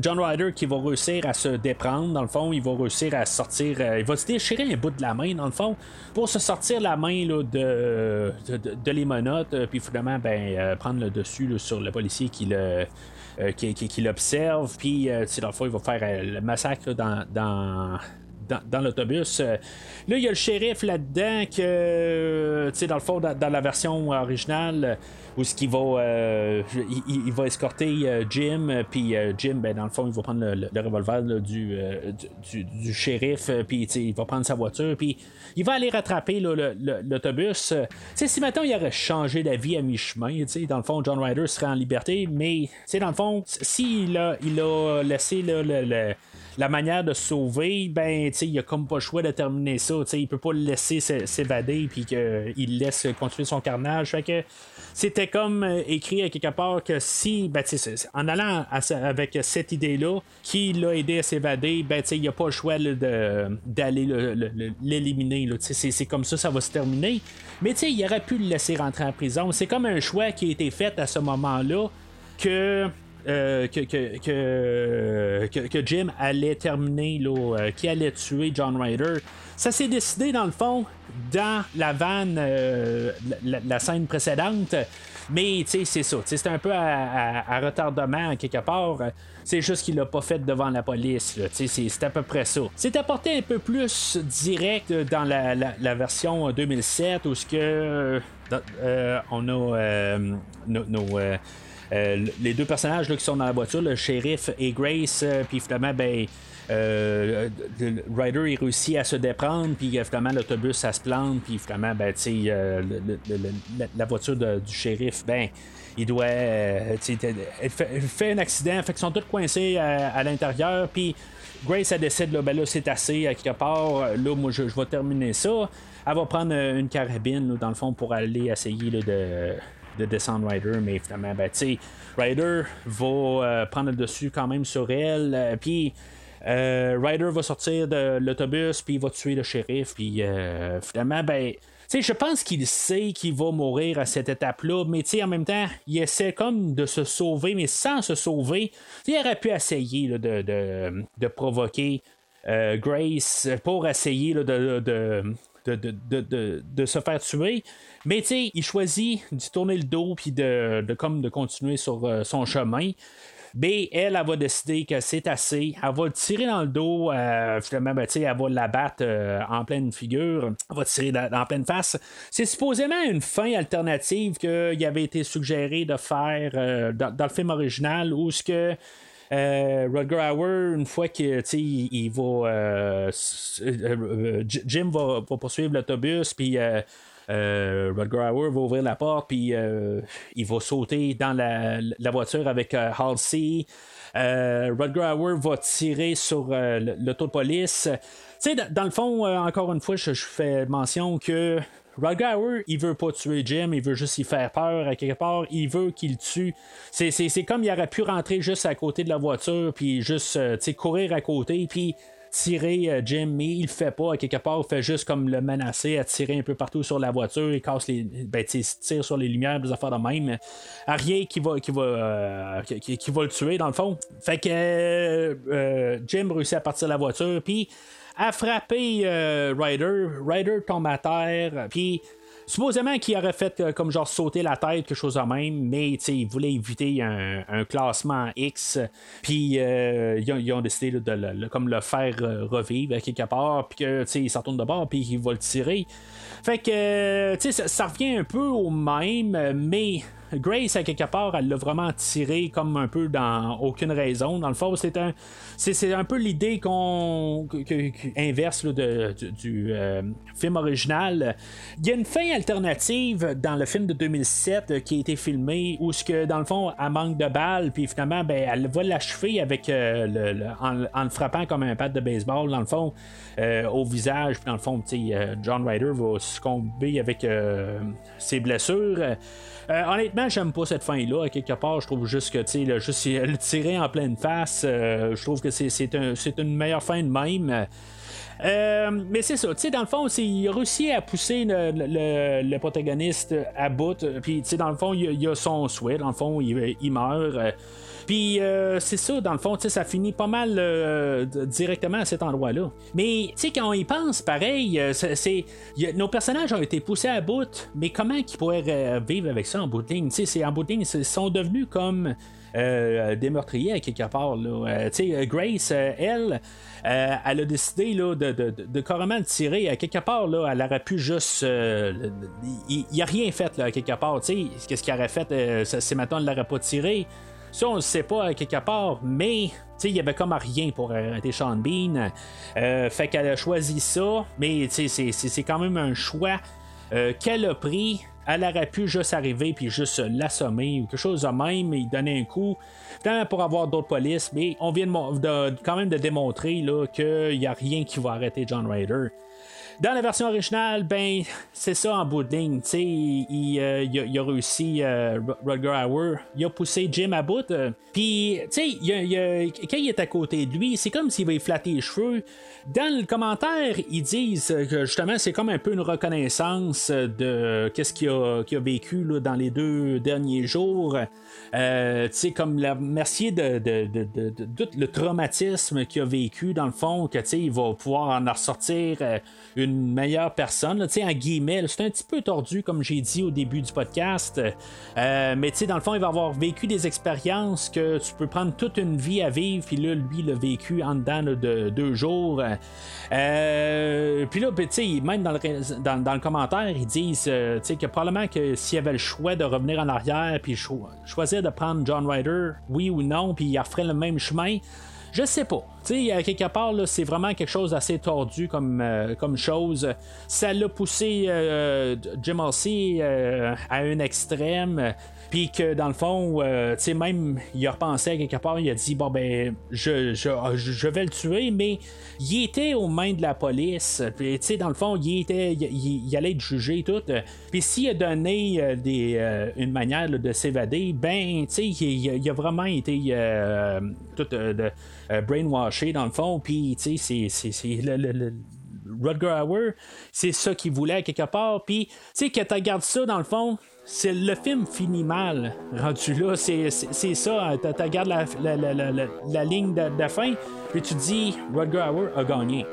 S3: John Ryder qui va réussir à se déprendre, dans le fond. Il va réussir à sortir. il va se déchirer un bout de la main, dans le fond, pour se sortir la main là, de, de, puis finalement, ben, prendre le dessus sur le policier qui le. qui, qui- l'observe, puis dans le fond, il va faire le massacre dans, dans, dans, l'autobus. Euh, Là, il y a le shérif là-dedans que, euh, tu sais, dans le fond, dans, la version originale, où ce qu'il va, euh, il, va escorter Jim, puis Jim, ben, dans le fond, il va prendre le, le- revolver du, du, shérif, puis il va prendre sa voiture, puis il va aller rattraper l'autobus. Tu sais, si maintenant il aurait changé d'avis à mi-chemin, tu sais, dans le fond, John Ryder serait en liberté, mais, tu sais, dans le fond, s'il a, il a laissé là, le la manière de sauver, ben, tu il a comme pas le choix de terminer ça. Tu sais, il peut pas le laisser s'évader puis qu'il laisse continuer son carnage. Fait que c'était comme euh, écrit à quelque part que si, ben, en allant avec cette idée-là, qui l'a aidé à s'évader, ben, tu il a pas le choix d'aller le- le- le- l'éliminer. C'est comme ça, ça va se terminer. Mais il aurait pu le laisser rentrer en prison. C'est comme un choix qui a été fait à ce moment-là que euh, que, que, que, que- Jim allait terminer, euh, qui allait tuer John Ryder. Ça s'est décidé, dans le fond, dans la vanne, euh, la, scène précédente. Mais, tu sais, c'est ça. C'est un peu à, retardement, quelque part. C'est juste qu'il l'a pas fait devant la police. C'est à peu près ça. C'est apporté un peu plus direct dans la, la- version 2007, où ce que on a nos- les deux personnages là, qui sont dans la voiture, le shérif et Grace, euh, puis finalement, ben. euh, le- le Ryder il réussit à se déprendre, puis euh, finalement l'autobus ça se plante, puis finalement ben, euh, la, voiture de- du shérif, ben il doit. euh, elle fait, fait un accident, fait qu'ils sont tous coincés à, à l'intérieur, puis Grace elle décide là, ben là c'est assez à quelque part, là moi je, je vais terminer ça. Elle va prendre euh, une carabine là, dans le fond pour aller essayer là, de de descendre Ryder, mais finalement, ben, tu Ryder va euh, prendre le dessus quand même sur elle, euh, puis euh, Ryder va sortir de l'autobus, puis il va tuer le shérif, puis finalement, ben, sais, je pense qu'il sait qu'il va mourir à cette étape-là, mais en même temps, il essaie comme de se sauver, mais sans se sauver. Il aurait pu essayer de, de, de provoquer Grace pour essayer de- de- de se faire tuer. Mais sais, il choisit d'y tourner le dos puis de, comme de continuer sur euh, son chemin. Mais elle, elle va décider que c'est assez. Elle va tirer dans le dos. euh, ben, elle va l'abattre euh, en pleine figure. Elle va tirer en pleine face. C'est supposément une fin alternative qu'il avait été suggéré de faire dans, le film original où ce que. Euh, Hauer, une fois que il, va. Jim va, poursuivre l'autobus, puis. Rutger Hauer va ouvrir la porte, puis euh, il va sauter dans la, voiture avec euh, Halsey. Euh, Rutger Hauer va tirer sur euh, l'auto de police. Dans, le fond, euh, encore une fois, je, fais mention que Rutger Hauer, il veut pas tuer Jim, il veut juste y faire peur à quelque part, il veut qu'il tue. C'est, comme il aurait pu rentrer juste à côté de la voiture, puis juste euh, courir à côté, puis tirer euh, Jim, mais il le fait pas quelque part, il fait juste comme le menacer à tirer un peu partout sur la voiture, il casse les. Ben, tire sur les lumières, des affaires de même. Rien qui va, qui va, euh, qui, qui- va le tuer, dans le fond. Fait que euh, euh, Jim réussit à partir de la voiture, puis à frapper Ryder. Ryder tombe à terre, puis supposément qu'il aurait fait euh, comme genre sauter la tête, quelque chose de même, mais il voulait éviter un, classement X, puis euh, ils, ont, décidé de le, faire euh, revivre quelque part, puis que tu sais, il s'en tourne de bord, puis il va le tirer. Fait que, ça, ça revient un peu au même, mais Grace, à quelque part, elle l'a vraiment tiré comme un peu dans aucune raison. Dans le fond, c'est un, un peu l'idée qu'on, inverse du, euh, film original. Il y a une fin alternative dans le film de 2007 euh, qui a été filmé où ce que dans le fond, elle manque de balles, puis finalement, ben, elle va l'achever avec euh, le, en, le frappant comme un bat de baseball dans le fond au visage, puis dans le fond, John Ryder va succomber avec ses blessures. Euh, honnêtement, j'aime pas cette fin-là. À quelque part, je trouve juste que, tu sais, juste le tirer en pleine face, euh, je trouve que c'est, c'est, un- c'est une meilleure fin de même. Euh, mais c'est ça, tu sais, dans le fond, il a réussi à pousser le, protagoniste à bout. Puis, tu sais, dans le fond, il, a- son souhait. Dans le fond, il meurt. Puis euh, c'est ça, dans le fond, ça finit pas mal euh, directement à cet endroit-là. Mais quand on y pense, pareil, euh, c'est, nos personnages ont été poussés à bout, mais comment ils pourraient euh, vivre avec ça en bout de ligne? En bout de ligne, ils sont devenus comme euh, des meurtriers à quelque part. Grace, elle, elle a décidé là, de, de, carrément tirer. À quelque part, là, elle aurait pu juste. il n'y a rien fait là, à quelque part. Qu'est-ce qu'elle aurait fait c'est maintenant, elle ne l'aurait pas tiré. On ne sait pas à quelque part, mais il y avait comme rien pour arrêter Sean Bean. Euh, fait qu'elle a choisi ça, mais c'est- quand même un choix euh, qu'elle a pris. Elle aurait pu juste arriver puis juste l'assommer ou quelque chose de même, il donner un coup. Pour avoir d'autres polices, mais on vient quand même de démontrer qu'il n'y a rien qui va arrêter John Ryder. Dans la version originale, ben, c'est ça en bout de ligne. euh, il a, réussi, euh, Hauer, il a poussé Jim à bout. euh, Puis, tu sais, quand il est à côté de lui, c'est comme s'il va flatter les cheveux. Dans le commentaire, ils disent que justement, c'est comme un peu une reconnaissance de qu'est-ce qu'il a, vécu là, dans les deux derniers jours. Euh, tu sais, comme la merci de, tout le traumatisme qu'il a vécu, dans le fond, que tu sais, il va pouvoir en ressortir euh, meilleure personne. Tu sais, en guillemets, c'est un petit peu tordu, comme j'ai dit au début du podcast. Euh, mais tu sais, dans le fond, il va avoir vécu des expériences que tu peux prendre toute une vie à vivre, puis là, lui, il a vécu en dedans de deux jours. Euh, puis là, ben, tu sais, même dans le, dans, le commentaire, ils disent euh, tu sais, que probablement que s'il avait le choix de revenir en arrière, puis cho- choisir de prendre John Ryder, oui ou non, puis il referait le même chemin. Je sais pas. Tu sais, à quelque part, c'est vraiment quelque chose d'assez tordu comme, euh, comme chose. Ça l'a poussé euh, Jim Halsey euh, à un extrême. Puis que dans le fond, euh, tu sais, même il a repensé à quelque part, il a dit bon ben je, je, je vais le tuer, mais il était aux mains de la police. Puis tu sais, dans le fond, il était il, allait être jugé et tout. Puis s'il a donné euh, des, euh, une manière de s'évader, ben tu sais, il, a- vraiment été tout brainwashé dans le fond. Puis tu sais, c'est le- le- le- Rutger Hauer, c'est ça qu'il voulait à quelque part. Puis, tu sais, que tu regardes ça dans le fond, c'est le film finit mal. Rendu là, c'est, ça. Tu regardes la, la, la, la, ligne de, de fin, puis tu dis Rutger Hauer a gagné.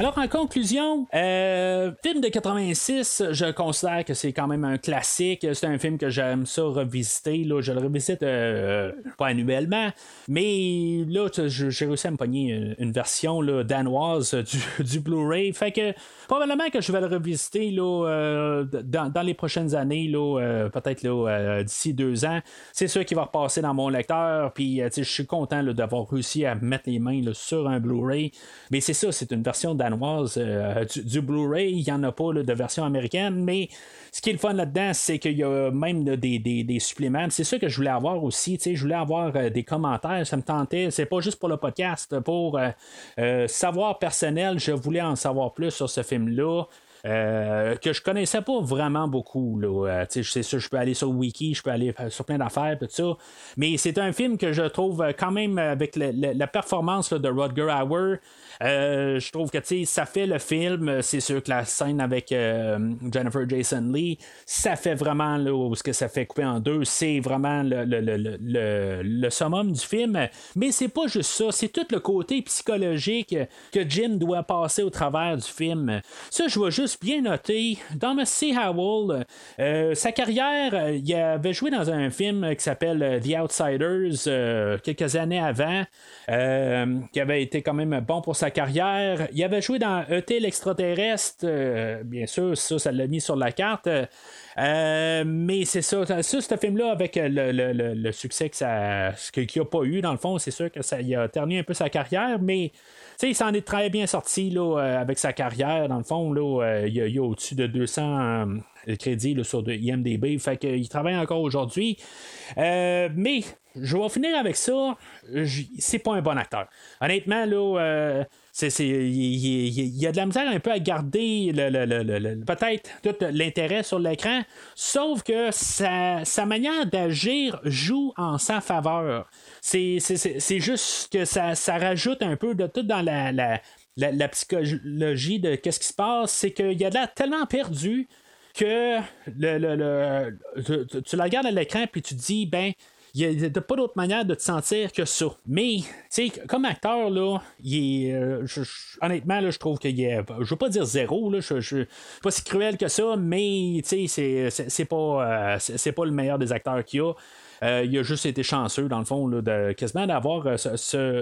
S3: Alors, en conclusion, euh, film de 86, je considère que c'est quand même un classique. C'est un film que j'aime ça revisiter. Là. Je le revisite euh, pas annuellement, mais là, j'ai réussi à me pogner une, version danoise du, du Blu-ray. Fait que probablement que je vais le revisiter là, euh, dans, dans les prochaines années, peut-être d'ici deux ans. C'est sûr qu'il va repasser dans mon lecteur. Puis, je suis content d'avoir réussi à mettre les mains sur un Blu-ray. Mais c'est ça, c'est une version danoise euh, du, Blu-ray. Il n'y en a pas de version américaine. Mais ce qui est le fun là-dedans, c'est qu'il y a même des, des, suppléments. C'est ça que je voulais avoir aussi. Je voulais avoir euh, des commentaires. Ça me tentait. C'est pas juste pour le podcast. Pour euh, savoir personnel, je voulais en savoir plus sur ce film-là. Euh, que je connaissais pas vraiment beaucoup. Là. Euh, c'est sûr, je peux aller sur Wiki, je peux aller euh, sur plein d'affaires, tout ça. Mais c'est un film que je trouve euh, quand même euh, avec la performance de Rodger Hauer. euh, je trouve que ça fait le film. C'est sûr que la scène avec euh, Jennifer Jason Lee, ça fait vraiment là, ce que ça fait couper en deux. C'est vraiment le, le, summum du film. Mais c'est pas juste ça, c'est tout le côté psychologique que Jim doit passer au travers du film. Ça, je vais juste bien noter. Dans C. Howell, sa carrière, euh, il avait joué dans un film qui s'appelle euh, The Outsiders euh, quelques années avant, qui avait été quand même bon pour sa carrière. Il avait joué dans E.T. l'extraterrestre, bien sûr, ça, ça l'a mis sur la carte. Mais c'est ça, ça, ce film-là, avec le, succès qu'il n'a pas eu, dans le fond, c'est sûr que ça a terni un peu sa carrière, mais il s'en est très bien sorti euh, avec sa carrière. Dans le fond, là, euh, il y a, au-dessus de 200 euh, crédits sur de IMDB. Fait qu'il travaille encore aujourd'hui. Mais je vais finir avec ça. C'est pas un bon acteur. Honnêtement, là, il y, a de la misère un peu à garder le, peut-être tout l'intérêt sur l'écran, sauf que sa, manière d'agir joue en sa faveur. C'est, juste que ça, rajoute un peu de tout dans la, la, psychologie de qu'est-ce qui se passe, c'est qu'il y a de l'air tellement perdu que le, tu, la regardes à l'écran puis tu dis ben il n'y a, pas d'autre manière de te sentir que ça. Mais, tu sais, comme acteur, là, il est, euh, honnêtement, là, je trouve qu'il est. Je veux pas dire zéro, là, je, je pas si cruel que ça, mais, tu sais, c'est pas, euh, pas le meilleur des acteurs qu'il y a. Euh, il a juste été chanceux, dans le fond, là, de, quasiment d'avoir ce,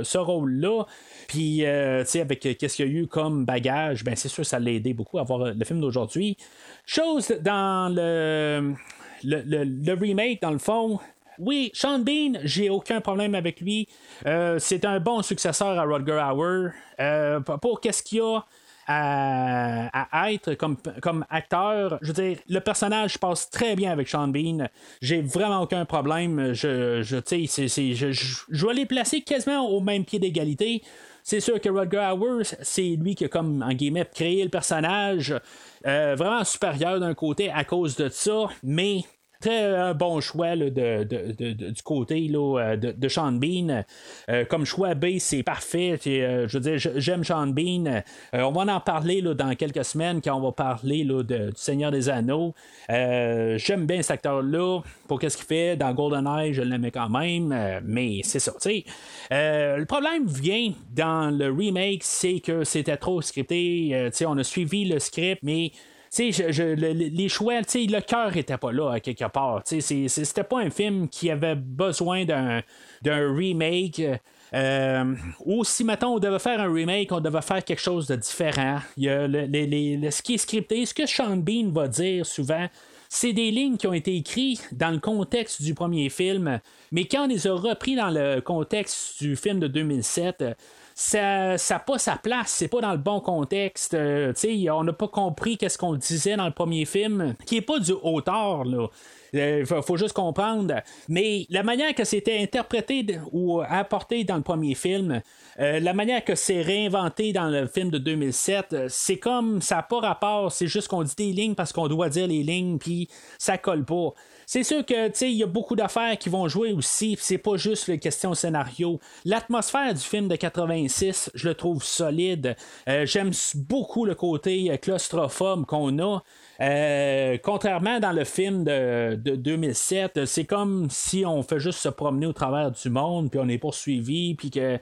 S3: ce, rôle-là. Puis, tu sais, avec qu'est-ce qu'il y a eu comme bagage, ben c'est sûr ça l'a aidé beaucoup à voir le film d'aujourd'hui. Chose dans le, le, le, remake, dans le fond, oui, Sean Bean, j'ai aucun problème avec lui. Euh, c'est un bon successeur à Rodger Hauer. Euh, pour qu'est-ce qu'il y a à, être comme, acteur, je veux dire, le personnage passe très bien avec Sean Bean. J'ai vraiment aucun problème. Je, je, je, je, vais les placer quasiment au même pied d'égalité. C'est sûr que Rodger Hauer, c'est lui qui a comme en guillemets créé le personnage euh, vraiment supérieur d'un côté à cause de ça, mais Très euh, bon choix de, du côté là, euh, de, Sean Bean. Euh, comme choix B, c'est parfait. je veux dire, j'aime Sean Bean. on va en parler là, dans quelques semaines quand on va parler là, du Seigneur des Anneaux. j'aime bien cet acteur-là. Pour qu'est-ce qu'il fait dans GoldenEye, je l'aimais quand même. mais c'est ça. le problème vient dans le remake, c'est que c'était trop scripté. on a suivi le script, mais les choix, le cœur était pas là à quelque part. C'était pas un film qui avait besoin d'un remake. Euh, ou si maintenant on devait faire un remake, on devait faire quelque chose de différent. Il y a le, ce qui est scripté, ce que Sean Bean va dire souvent, c'est des lignes qui ont été écrites dans le contexte du premier film, mais quand on les a repris dans le contexte du film de 2007, ça n'a pas sa place, c'est pas dans le bon contexte. Euh, on n'a pas compris qu'est-ce qu'on disait dans le premier film, qui est pas du auteur, là. Il euh, faut, juste comprendre. Mais la manière que c'était interprété ou apporté dans le premier film, euh, la manière que c'est réinventé dans le film de 2007, c'est comme ça n'a pas rapport, c'est juste qu'on dit des lignes parce qu'on doit dire les lignes, puis ça colle pas. C'est sûr que il y a beaucoup d'affaires qui vont jouer aussi, c'est pas juste la question scénario. L'atmosphère du film de 86, je le trouve solide. Euh, j'aime beaucoup le côté euh, claustrophobe qu'on a. Euh, contrairement dans le film de, 2007, c'est comme si on fait juste se promener au travers du monde, puis on est poursuivi, puis que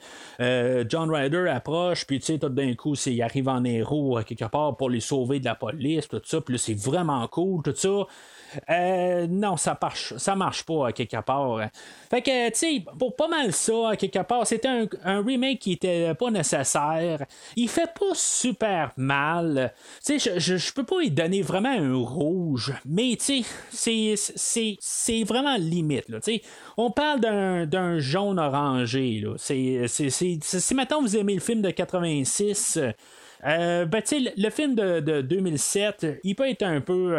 S3: John Ryder approche, puis tu sais, tout d'un coup, il arrive en héros quelque part pour les sauver de la police, tout ça, puis c'est vraiment cool, tout ça. Euh, non, ça marche, ça marche pas à quelque part. Fait que, tu sais, pour pas mal ça, à quelque part, c'était un, remake qui était pas nécessaire. Il fait pas super mal. Tu sais, je, je, peux pas y donner vraiment un rouge, mais tu sais, c'est vraiment limite. Là, on parle d'un jaune orangé. Si maintenant vous aimez le film de 86, euh, ben, le, film de, 2007, il peut être un peu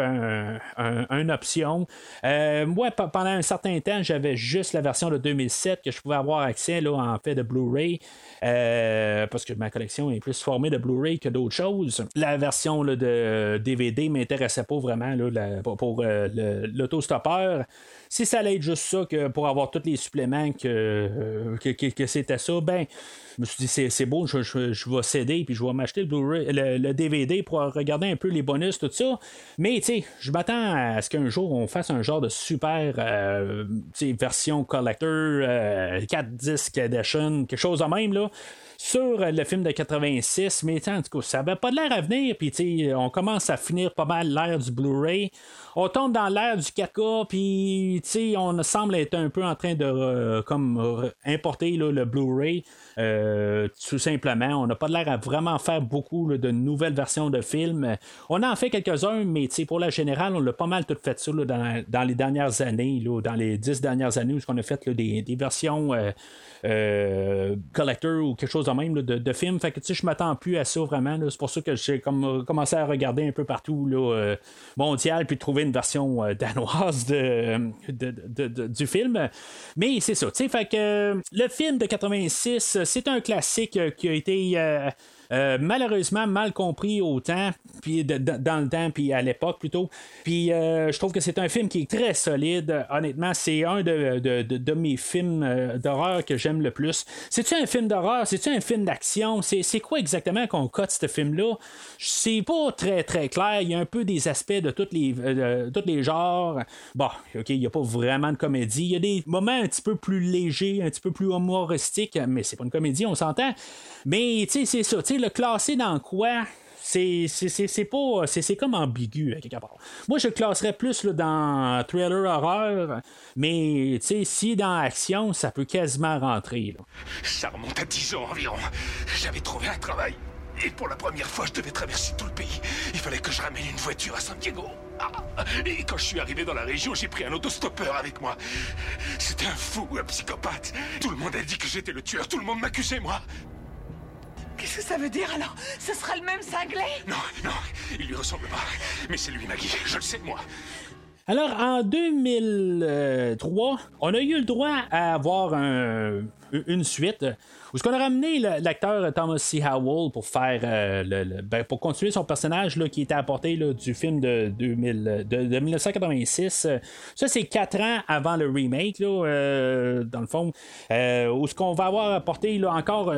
S3: une option. Euh, moi, pendant un certain temps, j'avais juste la version de 2007 que je pouvais avoir accès là, en fait de Blu-ray. Euh, parce que ma collection est plus formée de Blu-ray que d'autres choses. La version de DVD m'intéressait pas vraiment là, pour, l'autostoppeur. Si ça allait être juste ça que pour avoir tous les suppléments que, que c'était ça, ben je me suis dit, c'est beau, je, je, vais céder, puis je vais m'acheter le, le, DVD pour regarder un peu les bonus, tout ça. Mais, tu sais, je m'attends à ce qu'un jour, on fasse un genre de super euh, version collector, 4 euh, disques edition, quelque chose de même, là sur le film de 86, mais en tout cas, ça avait pas de l'air à venir, puis on commence à finir pas mal l'air du Blu-ray. On tombe dans l'air du 4K, puis on semble être un peu en train de euh, comme importer le Blu-ray. Euh, tout simplement, on n'a pas l'air à vraiment faire beaucoup de nouvelles versions de films. On en fait quelques-uns, mais pour la générale, on l'a pas mal tout fait ça dans, les dernières années, dans les dix dernières années où on a fait des, versions. Euh, euh, collector ou quelque chose de même de, de film. Fait que je m'attends plus à ça vraiment. C'est pour ça que j'ai comme, commencé à regarder un peu partout là, mondial puis trouver version euh, danoise de, du film. Mais c'est ça. Fait que le film de 86, c'est un classique qui a été Euh, malheureusement, mal compris au temps, puis dans le temps, puis à l'époque plutôt. Puis euh, je trouve que c'est un film qui est très solide. Honnêtement, c'est un de, de, mes films euh, d'horreur que j'aime le plus. C'est-tu un film d'horreur? C'est-tu un film d'action? C'est quoi exactement qu'on cote ce film-là? C'est pas très très clair. Il y a un peu des aspects de tous les, tous les genres. Bon, ok, il n'y a pas vraiment de comédie. Il y a des moments un petit peu plus légers, un petit peu plus humoristiques, mais c'est pas une comédie, on s'entend. Mais tu sais, c'est ça. Tu sais, le classer dans quoi? C'est, pas. C'est, comme ambigu, à quelque part. Moi, je le classerais plus dans thriller horreur, mais si dans action, ça peut quasiment rentrer.
S9: Ça remonte à 10 ans environ. J'avais trouvé un travail. Et pour la première fois, je devais traverser tout le pays. Il fallait que je ramène une voiture à San Diego. Ah, et quand je suis arrivé dans la région, j'ai pris un autostoppeur avec moi. C'était un fou, un psychopathe. Tout le monde a dit que j'étais le tueur. Tout le monde m'accusait, moi.
S8: Qu'est-ce que ça veut dire alors? Ce sera le même cinglé?
S9: Non, non, il lui ressemble pas. Mais c'est lui, Maggie, je le sais, moi.
S3: Alors, en 2003, on a eu le droit à avoir une suite où est-ce qu'on a ramené l'acteur Thomas C. Howell pour faire euh, le, ben, pour continuer son personnage là, qui était apporté là, du film de, 2000, de, 1986. Ça, c'est quatre ans avant le remake, là, euh, dans le fond. Euh, où ce qu'on va avoir apporté là, encore,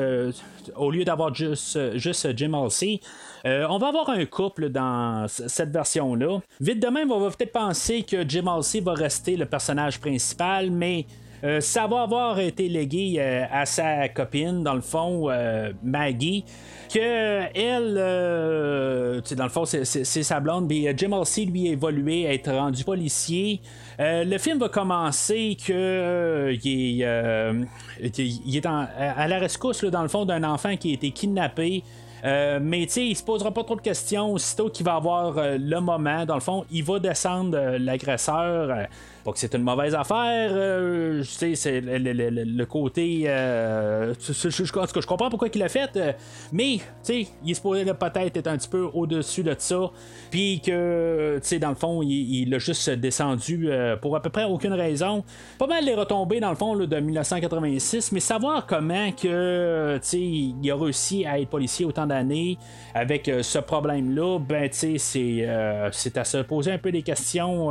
S3: au lieu d'avoir juste, juste Jim Halsey, on va avoir un couple dans cette version-là. Vite de même, on va peut-être penser que Jim Halsey va rester le personnage principal, mais euh, ça va avoir été légué euh, à sa copine, dans le fond, euh, Maggie, que elle, dans le fond, c'est sa blonde, mais Jim Halsey, lui, a évolué à être rendu policier. le film va commencer que il est, à la rescousse, dans le fond, d'un enfant qui a été kidnappé. Mais tu sais, il se posera pas trop de questions. Aussitôt qu'il va avoir le moment, dans le fond, il va descendre l'agresseur. Pas que c'est une mauvaise affaire, euh, sais, c'est le, côté. Euh, je, je, comprends pourquoi il l'a fait, euh, mais il est supposé peut-être être un petit peu au-dessus de ça, puis que, dans le fond, il, a juste descendu pour à peu près aucune raison. Pas mal les retombées, dans le fond, de 1986, mais savoir comment que, il a réussi à être policier autant avec ce problème-là, ben, tu sais, c'est à se poser un peu des questions,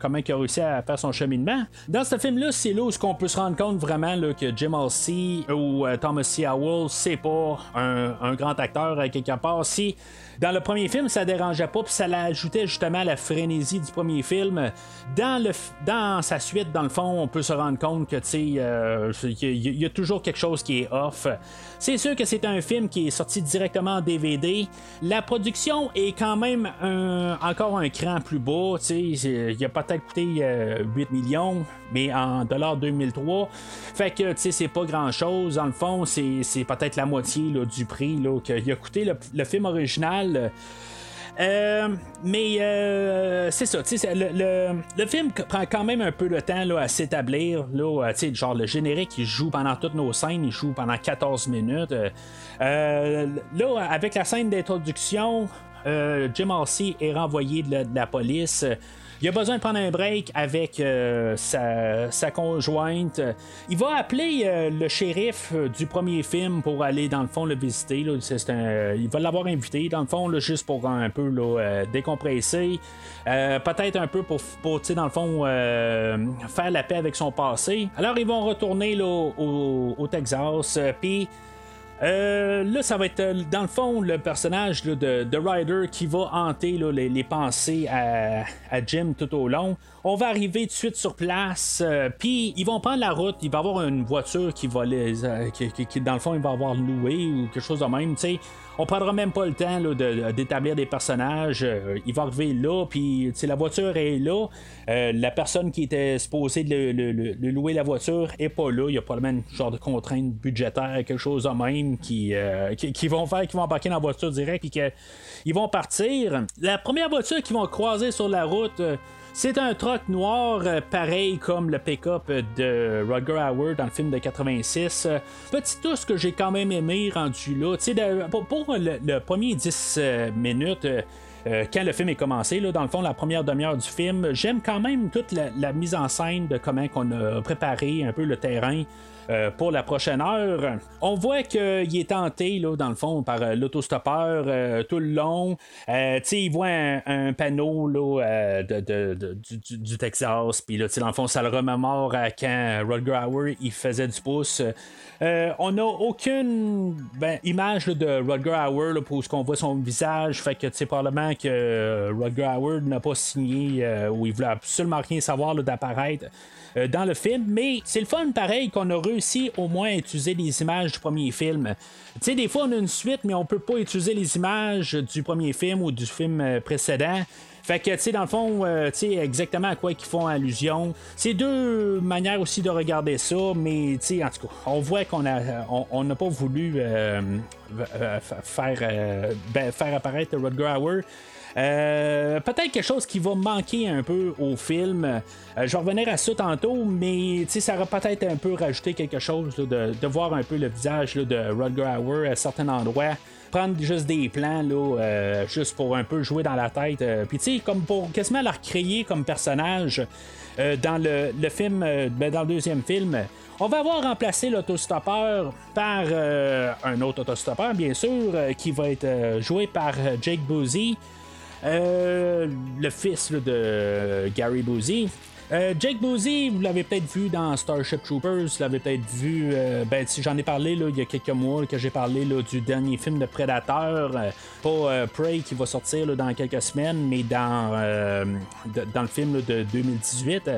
S3: comment il a réussi à faire son cheminement. Dans ce film-là, c'est là où on peut se rendre compte vraiment que Jim Halsey ou euh, Thomas C. Howell, c'est pas un, un, grand acteur à quelque part. Si dans le premier film, ça dérangeait pas, puis ça l'ajoutait justement à la frénésie du premier film. Dans, sa suite, dans le fond, on peut se rendre compte que, tu euh, y, a toujours quelque chose qui est off. C'est sûr que c'est un film qui est sorti directement en DVD. La production est quand même encore un cran plus bas, il a peut-être coûté 8 euh, millions, mais en dollars 2003. Fait que, c'est pas grand-chose. Dans le fond, c'est peut-être la moitié du prix qu'il a coûté le film original. Euh, mais euh, c'est ça, le, film prend quand même un peu de temps à s'établir. Là, genre le générique, il joue pendant toutes nos scènes, il joue pendant 14 minutes. Euh, là, avec la scène d'introduction, Jim Halsey est renvoyé de la police. Il a besoin de prendre un break avec euh, sa, conjointe. Il va appeler euh, le shérif euh, du premier film pour aller dans le fond le visiter. il va l'avoir invité dans le fond juste pour un peu décompresser. Peut-être un peu pour, pour dans le fond faire la paix avec son passé. Alors ils vont retourner au, au, Texas. Puis euh, là, ça va être euh, dans le fond le personnage de, de, Ryder qui va hanter les, pensées à, Jim tout au long. On va arriver tout de suite sur place, euh, puis ils vont prendre la route. Il va y avoir une voiture qui va les, qui, dans le fond, il va avoir loué ou quelque chose de même. sais on prendra même pas le temps d'établir des personnages. Euh, il va arriver là, puis la voiture est là. Euh, la personne qui était supposée de louer la voiture est pas là. Il y a probablement une genre de contrainte budgétaire, quelque chose de même qui, euh, qui, vont faire, qui vont embarquer dans la voiture direct et qu'ils vont partir. La première voiture qu'ils vont croiser sur la route. C'est un truck noir, euh, pareil comme le pick-up de Roger Howard dans le film de 86. Petit tous que j'ai quand même aimé rendu là. pour, pour le, premier 10 euh, minutes, euh, quand le film est commencé. Là, dans le fond, la première demi-heure du film, j'aime quand même toute la, la mise en scène de comment on a préparé un peu le terrain. Euh, pour la prochaine heure. On voit qu'il est tenté, là, dans le fond, par euh, l'autostoppeur euh, tout le long. il voit un, panneau là, de, du, Texas, puis dans le fond, ça le remémore à quand Rod Gower il faisait du pouce. on n'a aucune ben, image de Rod Gower pour ce qu'on voit son visage. Fait que c'est probablement que Rod Gower n'a pas signé ou il voulait absolument rien savoir d'apparaître dans le film, mais c'est le fun pareil qu'on a réussi au moins à utiliser les images du premier film. Tu sais, des fois on a une suite, mais on peut pas utiliser les images du premier film ou du film euh, précédent. Fait que, tu sais, dans le fond, euh, tu sais, exactement à quoi ils font allusion. C'est deux manières aussi de regarder ça, mais, tu sais, en tout cas, on voit qu'on a, on n'a pas voulu faire, ben, faire apparaître Rod Gower. Euh, peut-être quelque chose qui va manquer un peu au film. Euh, je vais revenir à ça tantôt, mais ça aurait peut-être un peu rajouté quelque chose de, voir un peu le visage de Rod Gower à certains endroits prendre juste des plans là, euh, juste pour un peu jouer dans la tête. Puis tu sais, comme pour quasiment la recréer comme personnage dans le, film, ben, dans le deuxième film. On va avoir remplacé l'autostoppeur par un autre autostoppeur, bien sûr, qui va être joué par Jake Boozy. Euh, le fils de Gary Boozy. Euh, Jake Boozy, vous l'avez peut-être vu dans Starship Troopers, vous l'avez peut-être vu, euh, ben, j'en ai parlé là, il y a quelques mois que j'ai parlé là, du dernier film de Predator, pas Prey qui va sortir dans quelques semaines, mais dans, dans le film de 2018.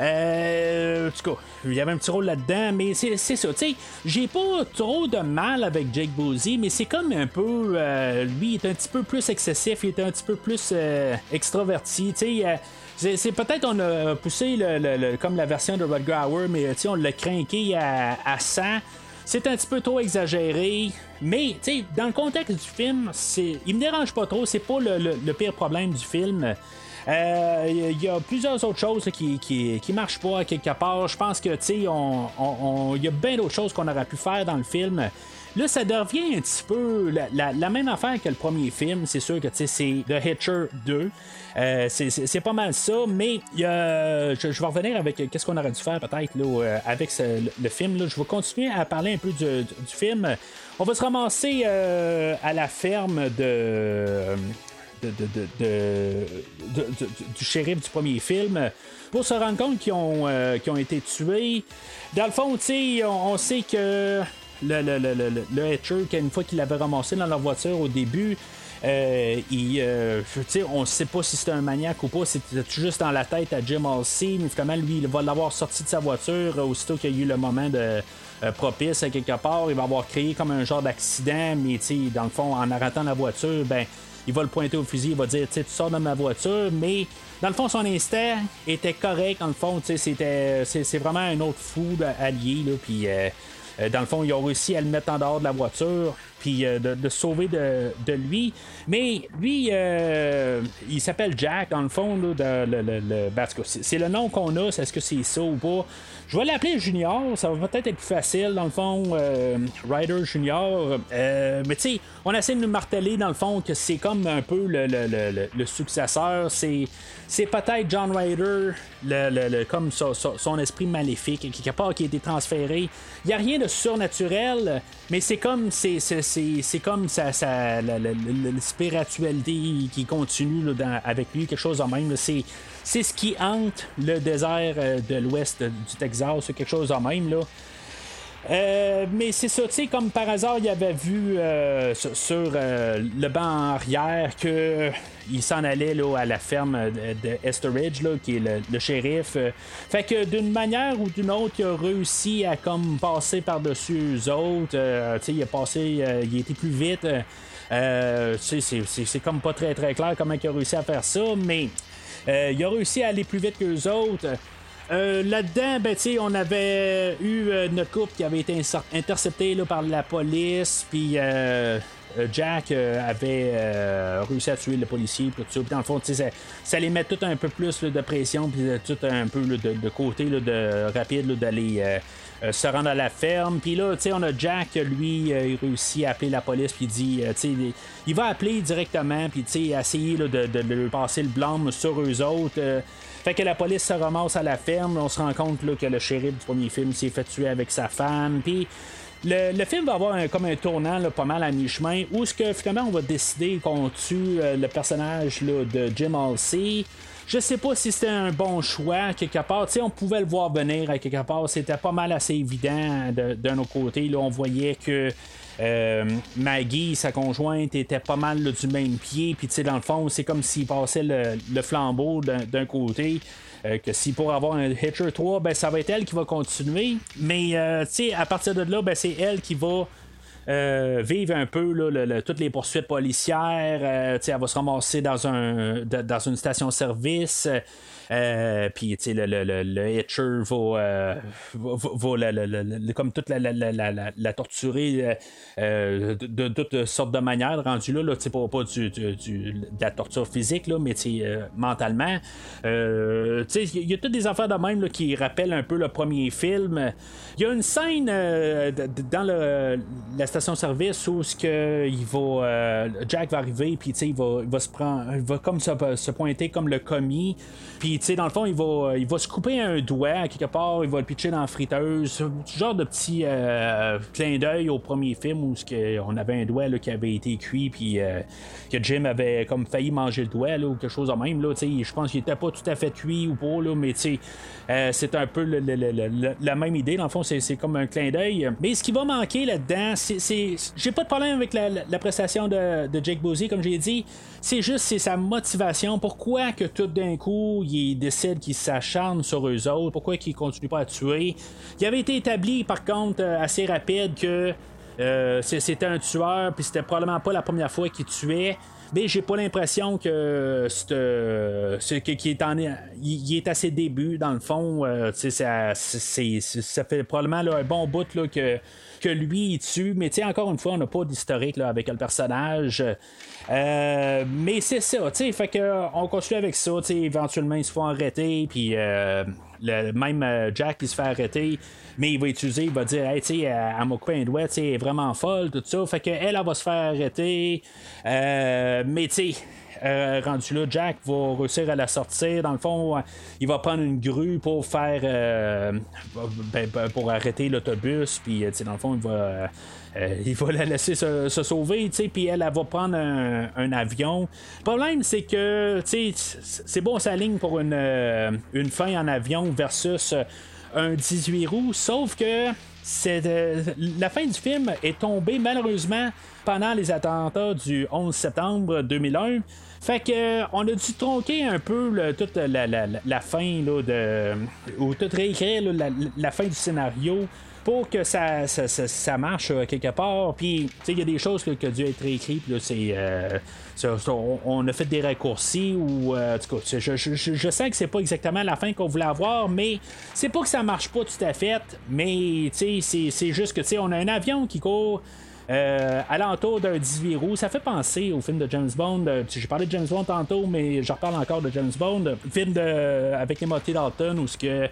S3: Euh, en tout cas, il y avait un petit rôle là-dedans, mais c'est, ça. Tu sais, j'ai pas trop de mal avec Jake Boozy, mais c'est comme un peu. Euh, lui, il est un petit peu plus excessif, il est un petit peu plus euh, extraverti. Tu sais, c'est, peut-être on a poussé le, comme la version de Rod Gower, mais on l'a craqué à, à 100 c'est un petit peu trop exagéré. Mais, dans le contexte du film, c'est, il me dérange pas trop. C'est pas le, le, pire problème du film. Il euh, y a plusieurs autres choses qui, qui, marchent pas quelque part. Je pense que tu sais, il on, y a bien d'autres choses qu'on aurait pu faire dans le film. Là, ça devient un petit peu la, même affaire que le premier film. C'est sûr que c'est The Hitcher 2. Euh, c'est pas mal ça, mais je, vais revenir avec qu'est-ce qu'on aurait dû faire peut-être euh, avec le, film. Là. Je vais continuer à parler un peu du, film. On va se ramasser à la ferme de du shérif du premier film pour se rendre compte qu'ils ont, euh, ont été tués. Dans le fond, on, on sait que le, le, le, le Hatcher, une fois qu'il l'avait ramassé dans leur voiture au début, euh, il, euh, on ne sait pas si c'était un maniaque ou pas, c'était juste dans la tête à Jim Halsey, finalement, lui, il va l'avoir sorti de sa voiture aussitôt qu'il y a eu le moment de, propice à quelque part. Il va avoir créé comme un genre d'accident, mais dans le fond, en arrêtant la voiture, ben il va le pointer au fusil, il va dire tu sors de ma voiture, mais dans le fond, son instinct était correct. Dans le fond, c'était, c'est, vraiment un autre fou allié. Là, puis, euh, euh, dans le fond, ils ont réussi à le mettre en dehors de la voiture, puis euh, de, sauver de, lui. Mais lui, il s'appelle Jack, dans le fond. Là, le, le, ben, c'est le nom qu'on a, est-ce que c'est ça ou pas? Je vais l'appeler Junior, ça va peut-être être plus facile dans le fond, euh, Ryder Junior. Euh, mais tu sais, on essaie de nous marteler dans le fond que c'est comme un peu le, le, le, le successeur. C'est, c'est peut-être John Ryder, le, comme son, esprit maléfique, quelque part qui a été transféré. Il n'y a rien de surnaturel, mais c'est comme c'est, c'est, comme sa, sa la, spiritualité qui continue là, avec lui, quelque chose de même. C'est ce qui hante le désert euh, de l'ouest du Texas, quelque chose de même. Là. Euh, mais c'est ça, tu sais, comme par hasard, il avait vu euh, sur, le banc arrière que il s'en allait là, à la ferme de, Esteridge, là, qui est le, shérif. fait que d'une manière ou d'une autre, il a réussi à comme passer par-dessus eux autres. sais il a passé, il été plus vite. c'est comme pas très très clair comment il a réussi à faire ça, mais euh, il a réussi à aller plus vite que les autres. Euh, là-dedans, ben, on avait eu euh, notre couple qui avait été intercepté là, par la police, puis Jack avait réussi à tuer le policier, tout ça. dans le fond, ça, ça les met tout un peu plus de pression, puis tout un peu de, côté de rapide d'aller euh, se rendre à la ferme. Puis là, tu sais, on a Jack, lui, euh, il réussit à appeler la police, puis il dit, il va appeler directement, puis essayer là, de, de, de, passer le blâme sur eux autres. Fait que la police se ramasse à la ferme, on se rend compte là, que le shérif du premier film s'est fait tuer avec sa femme, puis le, film va avoir un, comme un tournant là, pas mal à mi-chemin où ce que finalement on va décider qu'on tue le personnage là, de Jim Halsey. Je sais pas si c'était un bon choix, quelque part. on pouvait le voir venir à quelque part. C'était pas mal assez évident d'un autre côté. Là, on voyait que euh, Maggie, sa conjointe, était pas mal du même pied. Puis, dans le fond, c'est comme s'il passait le, flambeau d'un côté. Euh, que si pour avoir un Hitcher 3, ben, ça va être elle qui va continuer. Mais, euh, à partir de là, ben, c'est elle qui va euh, vivre un peu toutes les poursuites policières. Euh, elle va se ramasser dans une station-service. Euh, puis, tu sais, le, le, le, le, Hitcher va, euh, va, va comme toute la, la, la, la torturer euh, de, de, toutes sortes de manières. Rendu là, là pas, pas du, du, du, de la torture physique, là, mais mentalement. Il y a toutes des affaires de même là, qui rappellent un peu le premier film. Il y a une scène dans la station-service où ce que il va, Jack va arriver, puis il va, il va se prendre, va comme se, se pointer comme le commis. Puis, tu sais, dans le fond, il va, il va se couper un doigt quelque part, il va le pitcher dans la friteuse. Ce genre de petit euh, clin d'œil au premier film où on avait un doigt là, qui avait été cuit, puis euh, que Jim avait comme failli manger le doigt là, ou quelque chose de même. Là, je pense qu'il était pas tout à fait cuit ou pas, là, mais euh, c'est un peu la même idée. Dans le fond, c'est comme un clin d'œil. Mais ce qui va manquer là-dedans, c'est. J'ai pas de problème avec la, prestation de, de Jake Bosey, comme j'ai dit. C'est juste c'est sa motivation. Pourquoi que tout d'un coup, il décide qu'il s'acharne sur eux autres? Pourquoi il continue pas à tuer? Il avait été établi, par contre, euh, assez rapide que euh, c'était un tueur, puis c'était probablement pas la première fois qu'il tuait. Mais j'ai pas l'impression que qui est en il, est à ses débuts dans le fond. Euh, ça, fait probablement un bon bout que que lui il tue. Mais encore une fois, on n'a pas d'historique avec le personnage. Euh, mais c'est ça, tu fait que on continue avec ça, tu éventuellement ils se font arrêter, puis euh, le, même euh, Jack il se fait arrêter, mais il va utiliser, il va dire, hey, tu sais, elle m'a coupé un tu vraiment folle, tout ça, fait que elle va se faire arrêter, mais tu sais. Rendu là, Jack va réussir à la sortir. Dans le fond, il va prendre une grue pour faire ben, ben, pour arrêter l'autobus. Puis, dans le fond, il va euh, il va la laisser se, sauver, puis elle, va prendre un, avion. Le problème, c'est que c'est bon sa ligne pour une, euh, une fin en avion versus un 18 roues, sauf que euh, la fin du film est tombée malheureusement pendant les attentats du 11 septembre 2001. Fait que on a dû tronquer un peu toute la, fin là, de ou tout réécrire la, fin du scénario pour que ça, ça, marche euh, quelque part? Puis, il y a des choses qui ont dû être écrites. c'est, euh, on, a fait des raccourcis ou. Euh, je, je, sais que c'est pas exactement la fin qu'on voulait avoir, mais c'est pas que ça marche pas tout à fait. Mais, c'est, c'est juste que, on a un avion qui court. À l'entour d'un 18 roues. Ça fait penser au film de James Bond. J'ai parlé de James Bond tantôt, mais je reparle encore de James Bond. Film de, avec Timothy Dalton où ce que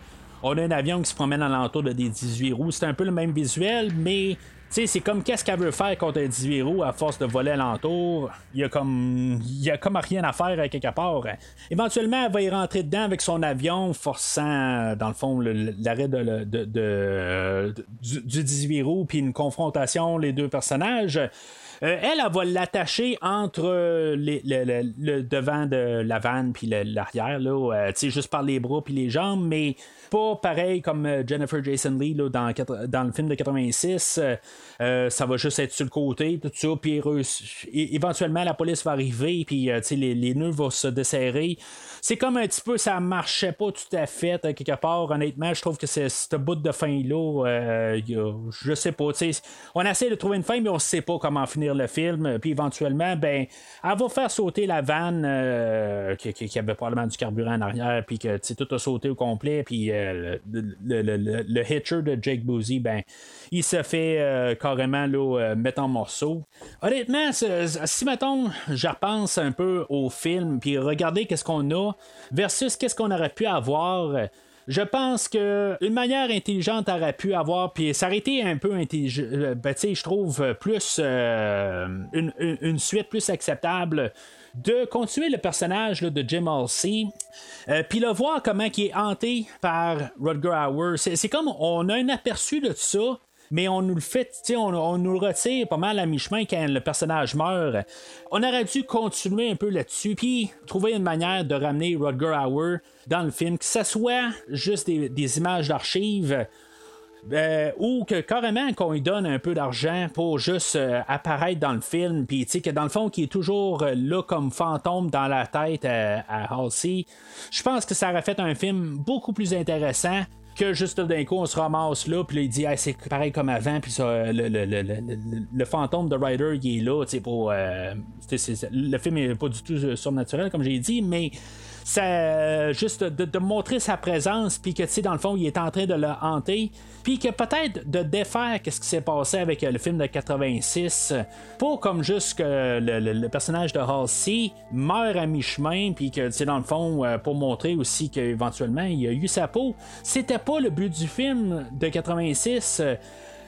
S3: on a un avion qui se promène à l'entour de des 18 roues. C'est un peu le même visuel, mais c'est comme qu'est-ce qu'elle veut faire contre un 18 roues à force de voler alentour? Il y a comme il y a comme rien à faire à quelque part. Éventuellement, elle va y rentrer dedans avec son avion, forçant dans le fond l'arrêt de, du, 18 roues puis une confrontation les deux personnages. Euh, elle, elle va l'attacher entre le, devant de la vanne puis l'arrière, là, euh, juste par les bras puis les jambes, mais pas pareil comme euh, Jennifer Jason Lee dans, le film de 86. ça va juste être sur le côté, tout ça, puis éventuellement la police va arriver, puis les, nœuds vont se desserrer c'est comme un petit peu, ça marchait pas tout à fait, quelque part. Honnêtement, je trouve que c'est ce bout de fin-là, euh, je sais pas. On essaie de trouver une fin, mais on sait pas comment finir le film. Puis éventuellement, ben, elle va faire sauter la vanne euh, qui, avait probablement du carburant en arrière, puis que tout a sauté au complet. Puis euh, le, hitcher de Jake Boozy, ben, il se fait carrément là, mettre en morceaux. Honnêtement, si mettons, je repense un peu au film, puis regardez qu'est-ce qu'on a versus qu'est-ce qu'on aurait pu avoir. Je pense que une manière intelligente aurait pu avoir, puis ça aurait été un peu intelligent, euh, ben, je trouve plus euh, une, suite plus acceptable de continuer le personnage de Jim Halsey, euh, puis le voir comment il est hanté par Rutger Hauer. C'est comme on a un aperçu de ça, mais on nous le fait, on, on nous le retire pas mal à mi-chemin quand le personnage meurt. On aurait dû continuer un peu là-dessus, puis trouver une manière de ramener Rutger Hauer dans le film, que ce soit juste des, images d'archives. Euh, ou que carrément qu'on lui donne un peu d'argent pour juste euh, apparaître dans le film, puis que dans le fond, qui est toujours euh, là comme fantôme dans la tête à Halsey. Je pense que ça aurait fait un film beaucoup plus intéressant que juste d'un coup on se ramasse là puis il dit c'est pareil comme avant puis ça, le, le, le, le, fantôme de Ryder il est là pour euh, le film est pas du tout euh, surnaturel comme j'ai dit mais ça juste de, montrer sa présence puis que tu sais dans le fond il est en train de le hanter puis que peut-être de défaire qu'est-ce qui s'est passé avec euh, le film de 86 pour comme juste que le, personnage de Halsey meurt à mi-chemin puis que tu sais dans le fond euh, pour montrer aussi qu'éventuellement il a eu sa peau. C'était pas le but du film de 86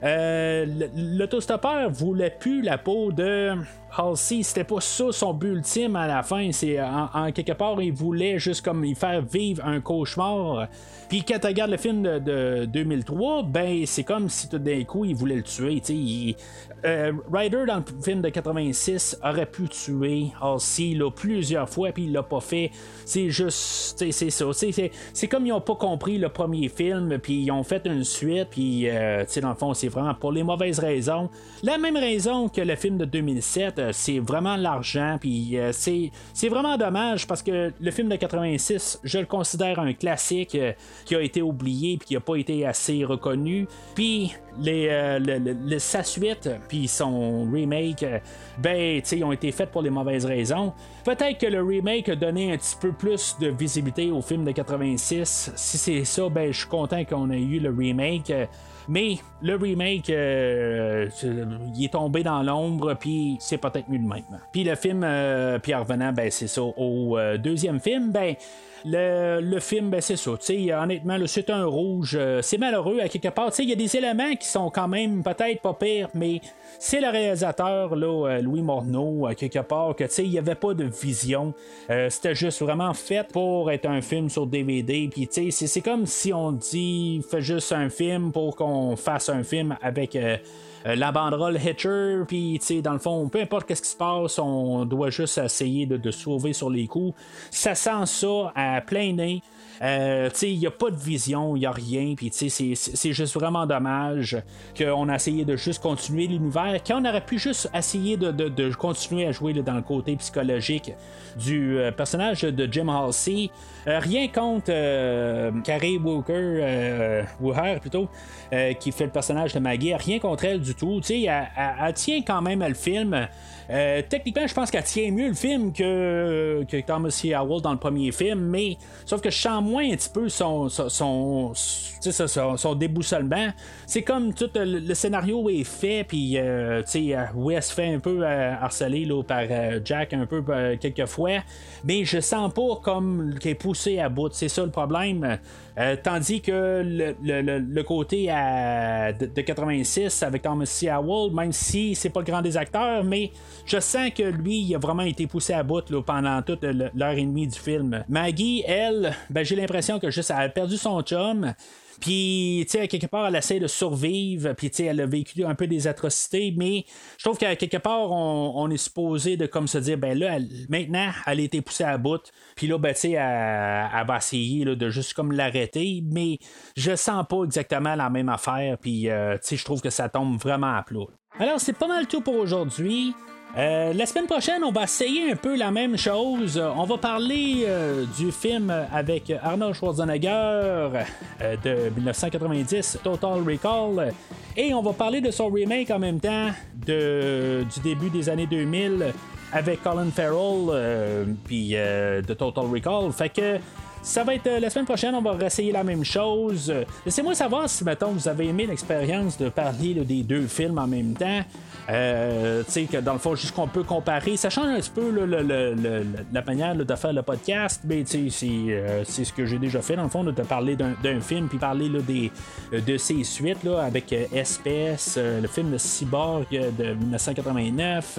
S3: euh, l'autostoppeur voulait plus la peau de Halsey, c'était pas ça son but ultime à la fin. C'est en, quelque part, il voulait juste comme il faire vivre un cauchemar. Puis quand tu regardes le film de, 2003, ben c'est comme si tout d'un coup il voulait le tuer. Euh, Ryder dans le film de 86 aurait pu tuer Halsey là, plusieurs fois, puis il l'a pas fait. C'est juste, c'est ça. C'est comme ils ont pas compris le premier film, puis ils ont fait une suite, puis euh, dans le fond, c'est vraiment pour les mauvaises raisons. La même raison que le film de 2007, euh, c'est vraiment l'argent, puis euh, c'est, vraiment dommage parce que le film de 86, je le considère un classique euh, qui a été oublié puis qui a pas été assez reconnu. Puis les, sa suite puis son remake, ben, ils ont été faits pour les mauvaises raisons. Peut-être que le remake a donné un petit peu plus de visibilité au film de 86. Si c'est ça, ben, je suis content qu'on ait eu le remake. Mais le remake, euh, il est tombé dans l'ombre, puis c'est peut-être mieux de même. Puis le film, euh, puis en revenant, ben, c'est ça, au euh, deuxième film, ben, le, film, ben, c'est ça. honnêtement, c'est un rouge. c'est malheureux à quelque part. Il y a des éléments qui sont quand même peut-être pas pires, mais c'est le réalisateur, là, Louis Morneau, à quelque part, que il n'y avait pas de vision. C'était juste vraiment fait pour être un film sur DVD. C'est comme si on dit, fait juste un film pour qu'on fasse un film avec. Euh, la banderole Hitcher, puis dans le fond, peu importe ce qui se passe, on doit juste essayer de, de sauver sur les coups. Ça sent ça à plein nez. Euh, il n'y a pas de vision, il n'y a rien. Puis c'est juste vraiment dommage qu'on a essayé de juste continuer l'univers. Quand on aurait pu juste essayer de, continuer à jouer dans le côté psychologique du euh, personnage de Jim Halsey. Euh, rien contre Carrie Walker, Wooher plutôt, qui fait le personnage de Maggie. Rien contre elle du tout. Elle, elle, elle, tient quand même à le film. Euh, techniquement, je pense qu'elle tient mieux le film que, que Thomas. Howell dans le premier film, mais sauf que je sens moins un petit peu son, son, son, son, déboussolement. C'est comme tout le, scénario est fait, puis euh, elle se fait un peu euh, harceler là, par euh, Jack un peu quelques fois, mais je sens pas comme qu'elle est poussée à bout. C'est ça le problème. Tandis que le, côté de, 86 avec Thomas C. Howell, même si c'est pas le grand des acteurs, mais je sens que lui, il a vraiment été poussé à bout pendant toute l'heure et demie du film. Maggie, elle, ben, j'ai l'impression que juste elle a perdu son chum. Puis, tu sais, quelque part, elle essaie de survivre. Puis, tu sais, elle a vécu un peu des atrocités. Mais je trouve qu'à quelque part, on, est supposé de comme se dire, ben là, maintenant, elle a été poussée à bout. Puis là, ben, tu sais, elle, va essayer de juste comme l'arrêter. Mais je sens pas exactement la même affaire. Puis, euh, tu sais, je trouve que ça tombe vraiment à plat. Alors, c'est pas mal tout pour aujourd'hui. Euh, la semaine prochaine, on va essayer un peu la même chose. On va parler euh, du film avec Arnold Schwarzenegger euh, de 1990, Total Recall. Et on va parler de son remake en même temps du début des années 2000 avec Colin Farrell puis de Total Recall. Fait que ça va être la semaine prochaine, on va réessayer la même chose. Laissez-moi savoir si, mettons, vous avez aimé l'expérience de parler des deux films en même temps. Euh, tu sais, que dans le fond, juste qu'on peut comparer. Ça change un petit peu la manière de faire le podcast, mais tu sais, c'est ce que j'ai déjà fait, dans le fond, de parler d'un film, puis parler des, de ses suites, là, avec SPS, le film de Cyborg de 1989.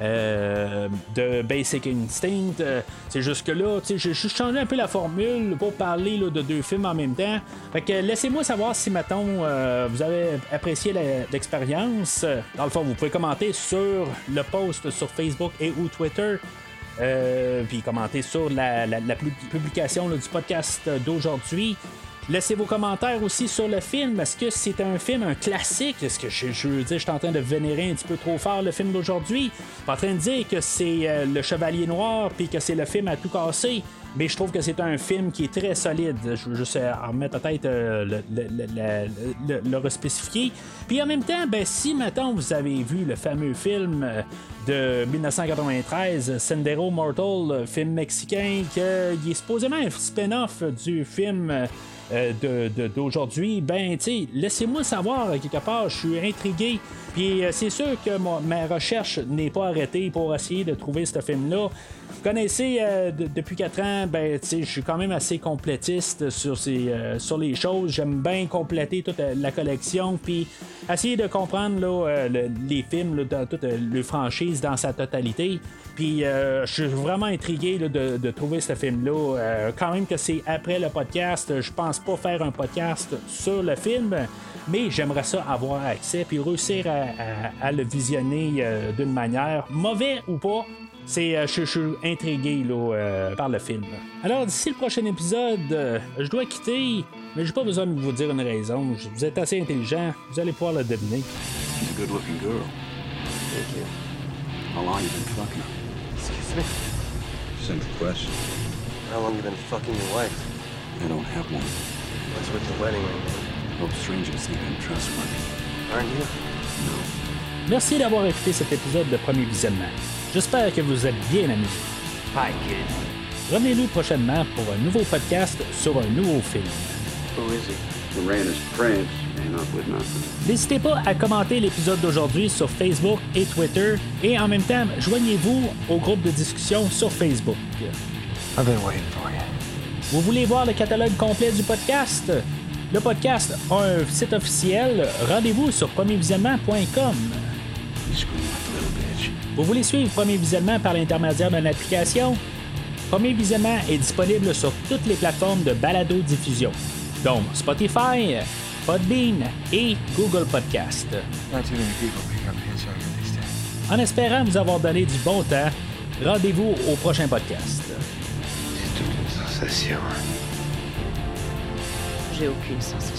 S3: Euh, de Basic Instinct. Euh, c'est jusque là, j'ai juste changé un peu la formule pour parler de deux films en même temps. Fait que laissez-moi savoir si maintenant euh, vous avez apprécié l'expérience. Dans le fond, vous pouvez commenter sur le post sur Facebook et ou Twitter. puis commenter sur la, publication du podcast d'aujourd'hui. Laissez vos commentaires aussi sur le film. Est-ce que c'est un film, un classique? Est-ce que je, veux dire, je suis en train de vénérer un petit peu trop fort le film d'aujourd'hui? Pas en train de dire que c'est euh, le Chevalier Noir puis que c'est le film à tout casser. Mais je trouve que c'est un film qui est très solide. Je veux juste euh, en mettre peut-être euh, le, le, le, respécifier. Puis en même temps, ben, si maintenant vous avez vu le fameux film de 1993, Sendero Mortal, film mexicain, qui est supposément un spin-off du film euh, d'aujourd'hui, ben, tu laissez-moi savoir quelque part, je suis intrigué. Puis euh, c'est sûr que ma recherche n'est pas arrêtée pour essayer de trouver ce film-là. Vous connaissez euh, depuis 4 ans, ben, je suis quand même assez complétiste sur, ces, sur les choses. J'aime bien compléter toute la collection, puis essayer de comprendre là, les films dans toute le franchise dans sa totalité. Puis je suis vraiment intrigué de, trouver ce film-là. quand même que c'est après le podcast, je pense pas faire un podcast sur le film, mais j'aimerais ça avoir accès puis réussir à, le visionner euh, d'une manière, mauvais ou pas. C'est, euh, je, suis intrigué là, euh, par le film. Alors d'ici le prochain épisode, je dois quitter, mais j'ai pas besoin de vous dire une raison. Vous êtes assez intelligent, vous allez pouvoir le deviner.
S6: good looking girl.
S4: Thank you.
S6: How long you been fucking
S4: Excuse me?
S6: Simple question.
S4: How long you been fucking your wife?
S6: I don't have one.
S4: What's with the wedding ring?
S6: Hope strangers think I'm trustworthy.
S4: Aren't you?
S6: No.
S3: Merci d'avoir écouté cet épisode de Premier Visionnement. J'espère que vous êtes bien amusés.
S7: Hi, kid.
S3: Revenez-nous prochainement pour un nouveau podcast sur un nouveau film.
S7: Who is he?
S6: The ran his prince, came up with nothing.
S3: N'hésitez pas à commenter l'épisode d'aujourd'hui sur Facebook et Twitter et en même temps, joignez-vous au groupe de discussion sur Facebook.
S2: I've been waiting for you.
S3: Vous voulez voir le catalogue complet du podcast? Le podcast a un site officiel. Rendez-vous sur premiervisionnement.com. Vous voulez suivre Premier Visionnement par l'intermédiaire d'une application? Premier Visionnement est disponible sur toutes les plateformes de balado-diffusion, dont Spotify, Podbean et Google Podcast. En espérant vous avoir donné du bon temps, rendez-vous au prochain podcast.
S2: C'est toute une sensation.
S8: J'ai aucune sensation.